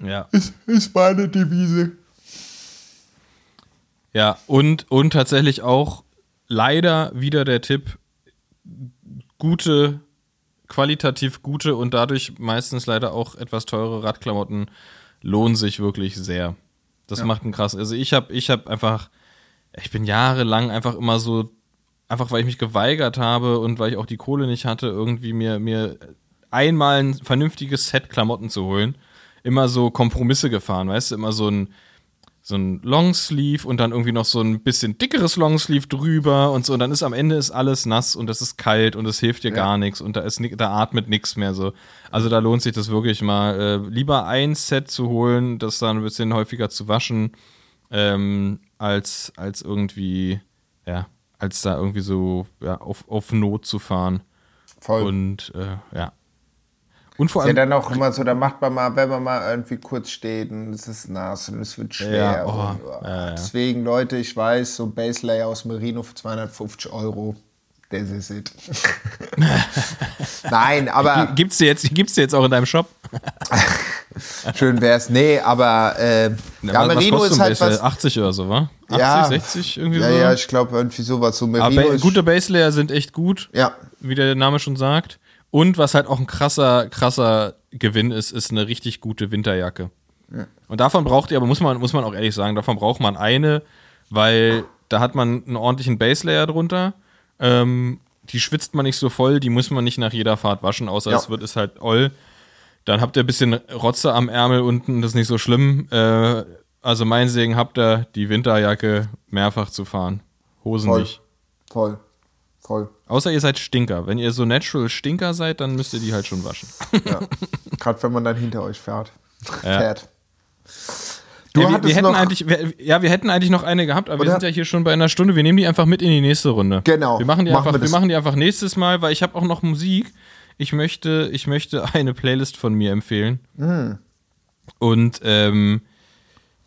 Ja. Ist, ist meine Devise. Ja, und, und tatsächlich auch leider wieder der Tipp, gute, qualitativ gute und dadurch meistens leider auch etwas teure Radklamotten lohnen sich wirklich sehr. Das ja. macht einen krass. Also ich habe ich hab einfach, ich bin jahrelang einfach immer so, einfach weil ich mich geweigert habe und weil ich auch die Kohle nicht hatte, irgendwie mir, mir einmal ein vernünftiges Set Klamotten zu holen, immer so Kompromisse gefahren, weißt du, immer so ein so ein Longsleeve und dann irgendwie noch so ein bisschen dickeres Longsleeve drüber und so. Und dann ist am Ende ist alles nass und es ist kalt und es hilft dir ja. gar nichts und da ist da atmet nichts mehr so. Also da lohnt sich das wirklich mal. Äh, lieber ein Set zu holen, das dann ein bisschen häufiger zu waschen, ähm, als, als irgendwie, ja, als da irgendwie so ja, auf, auf Not zu fahren. Voll. Und äh, ja, und vor allem. Ist ja dann auch immer so, da macht man mal, wenn man mal irgendwie kurz steht und es ist nass und es wird schwer. Ja, oh, und, oh. Ja, Deswegen, Leute, ich weiß, so Base Layer aus Merino für 250 Euro. Das ist it. Nein, aber. Gibt's dir jetzt, gibt's dir jetzt auch in deinem Shop? Schön wär's. Nee, aber äh, Na, ja, Merino ist halt was. 80 oder so, wa? 80, ja, 60 irgendwie ja, so? Ja, ich glaube irgendwie sowas. So Merino aber gute Base Layer sind echt gut. Ja. Wie der Name schon sagt. Und was halt auch ein krasser, krasser Gewinn ist, ist eine richtig gute Winterjacke. Ja. Und davon braucht ihr, aber muss man, muss man auch ehrlich sagen, davon braucht man eine, weil da hat man einen ordentlichen Base-Layer drunter. Ähm, die schwitzt man nicht so voll, die muss man nicht nach jeder Fahrt waschen, außer ja. es wird es halt oll. Dann habt ihr ein bisschen Rotze am Ärmel unten, das ist nicht so schlimm. Äh, also mein Segen habt ihr, die Winterjacke mehrfach zu fahren. Hosen voll. nicht. Voll. Voll. Außer ihr seid Stinker. Wenn ihr so natural Stinker seid, dann müsst ihr die halt schon waschen. Ja. Gerade wenn man dann hinter euch fährt. Ja. fährt. Du ja, wir, wir hätten eigentlich, wir, ja, wir hätten eigentlich noch eine gehabt, aber Oder? wir sind ja hier schon bei einer Stunde. Wir nehmen die einfach mit in die nächste Runde. Genau. Wir machen die, machen einfach, wir, wir machen die einfach nächstes Mal, weil ich habe auch noch Musik. Ich möchte, ich möchte eine Playlist von mir empfehlen. Mhm. Und ähm,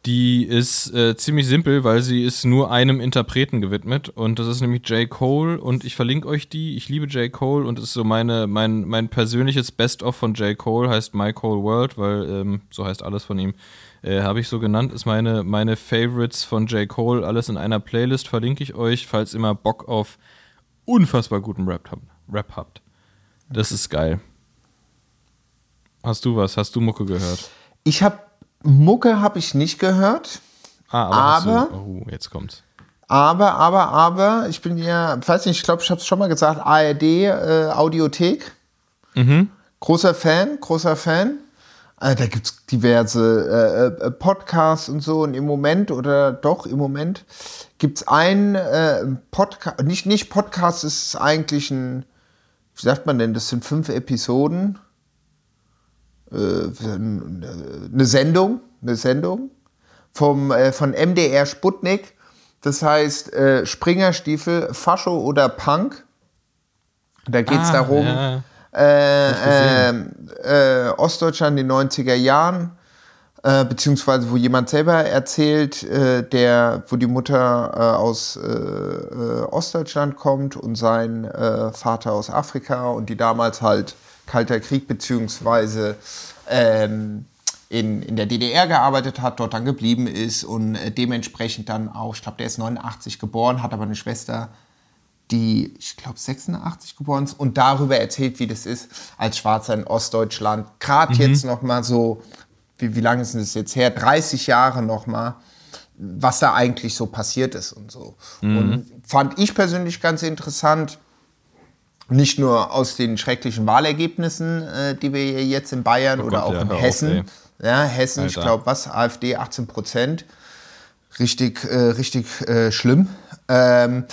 die ist äh, ziemlich simpel, weil sie ist nur einem Interpreten gewidmet und das ist nämlich J. Cole und ich verlinke euch die. Ich liebe J. Cole und ist so meine, mein, mein persönliches Best-of von J. Cole, heißt My Cole World, weil ähm, so heißt alles von ihm. Äh, Habe ich so genannt, ist meine, meine Favorites von J. Cole, alles in einer Playlist, verlinke ich euch, falls ihr immer Bock auf unfassbar guten Rap, Rap habt. Das ist geil. Hast du was? Hast du Mucke gehört? Ich habe Mucke habe ich nicht gehört. Ah, aber, aber oh, jetzt kommt's. Aber, aber, aber, ich bin ja, weiß nicht, ich glaube, ich habe es schon mal gesagt, ARD, äh, Audiothek. Mhm. Großer Fan, großer Fan. Äh, da gibt es diverse äh, äh, Podcasts und so. Und im Moment, oder doch im Moment, gibt es einen äh, Podcast, nicht, nicht Podcast, es ist eigentlich ein, wie sagt man denn, das sind fünf Episoden. Äh, eine Sendung, eine Sendung vom, äh, von MDR Sputnik. Das heißt äh, Springerstiefel, Fascho oder Punk. Da geht es ah, darum, ja. äh, ähm, äh, Ostdeutschland in den 90er Jahren, äh, beziehungsweise wo jemand selber erzählt, äh, der, wo die Mutter äh, aus Ostdeutschland kommt und sein Vater aus Afrika und die damals halt Kalter Krieg beziehungsweise ähm, in, in der DDR gearbeitet hat, dort dann geblieben ist und äh, dementsprechend dann auch, ich glaube, der ist 89 geboren, hat aber eine Schwester, die, ich glaube, 86 geboren ist und darüber erzählt, wie das ist als Schwarzer in Ostdeutschland. Gerade mhm. jetzt noch mal so, wie, wie lange ist das jetzt her? 30 Jahre noch mal, was da eigentlich so passiert ist und so. Mhm. Und fand ich persönlich ganz interessant, nicht nur aus den schrecklichen Wahlergebnissen, äh, die wir jetzt in Bayern oh oder Gott, auch ja, in Hessen, auf, ja, Hessen, Alter. ich glaube, was? AfD 18 Prozent. Richtig, äh, richtig äh, schlimm. Ähm,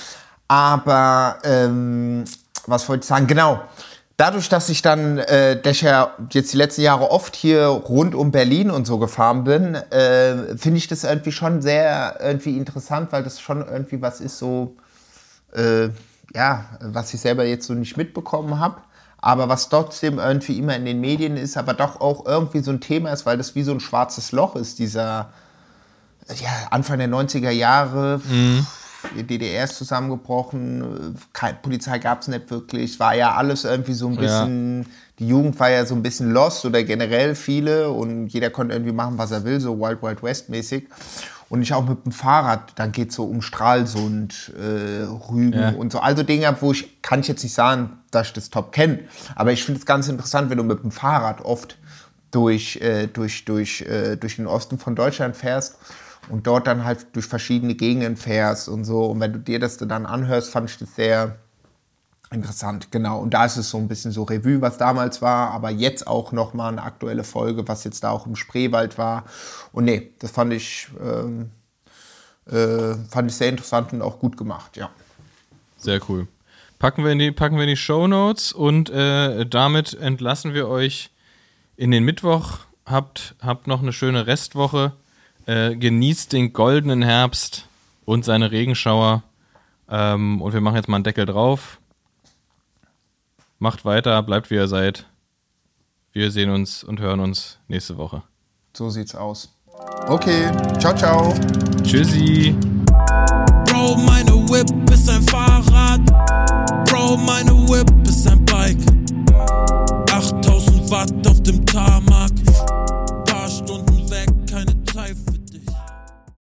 aber ähm, was wollte ich sagen? Genau. Dadurch, dass ich dann, äh, dass ich ja jetzt die letzten Jahre oft hier rund um Berlin und so gefahren bin, äh, finde ich das irgendwie schon sehr irgendwie interessant, weil das schon irgendwie was ist so, äh, ja, was ich selber jetzt so nicht mitbekommen habe aber was trotzdem irgendwie immer in den Medien ist, aber doch auch irgendwie so ein Thema ist, weil das wie so ein schwarzes Loch ist, dieser ja, Anfang der 90er Jahre. Mhm. Die DDR ist zusammengebrochen, keine Polizei gab es nicht wirklich, war ja alles irgendwie so ein bisschen, ja. die Jugend war ja so ein bisschen lost oder generell viele und jeder konnte irgendwie machen, was er will, so Wild Wild West mäßig und ich auch mit dem Fahrrad, dann geht es so um Stralsund, äh, Rügen ja. und so. Also Dinge, wo ich, kann ich jetzt nicht sagen, dass ich das top kenne, aber ich finde es ganz interessant, wenn du mit dem Fahrrad oft durch, äh, durch, durch, äh, durch den Osten von Deutschland fährst und dort dann halt durch verschiedene Gegenden fährst und so. Und wenn du dir das dann anhörst, fand ich das sehr, Interessant, genau. Und da ist es so ein bisschen so Revue, was damals war, aber jetzt auch nochmal eine aktuelle Folge, was jetzt da auch im Spreewald war. Und nee, das fand ich, ähm, äh, fand ich sehr interessant und auch gut gemacht, ja. Sehr cool. Packen wir in die, packen wir in die Show Notes und äh, damit entlassen wir euch in den Mittwoch. Habt, habt noch eine schöne Restwoche. Äh, genießt den goldenen Herbst und seine Regenschauer. Ähm, und wir machen jetzt mal einen Deckel drauf Macht weiter, bleibt wie ihr seid. Wir sehen uns und hören uns nächste Woche. So sieht's aus. Okay, ciao, ciao. Tschüssi. Bro, meine Whip ist ein Fahrrad. Bro, meine Whip ist ein Bike. 8000 Watt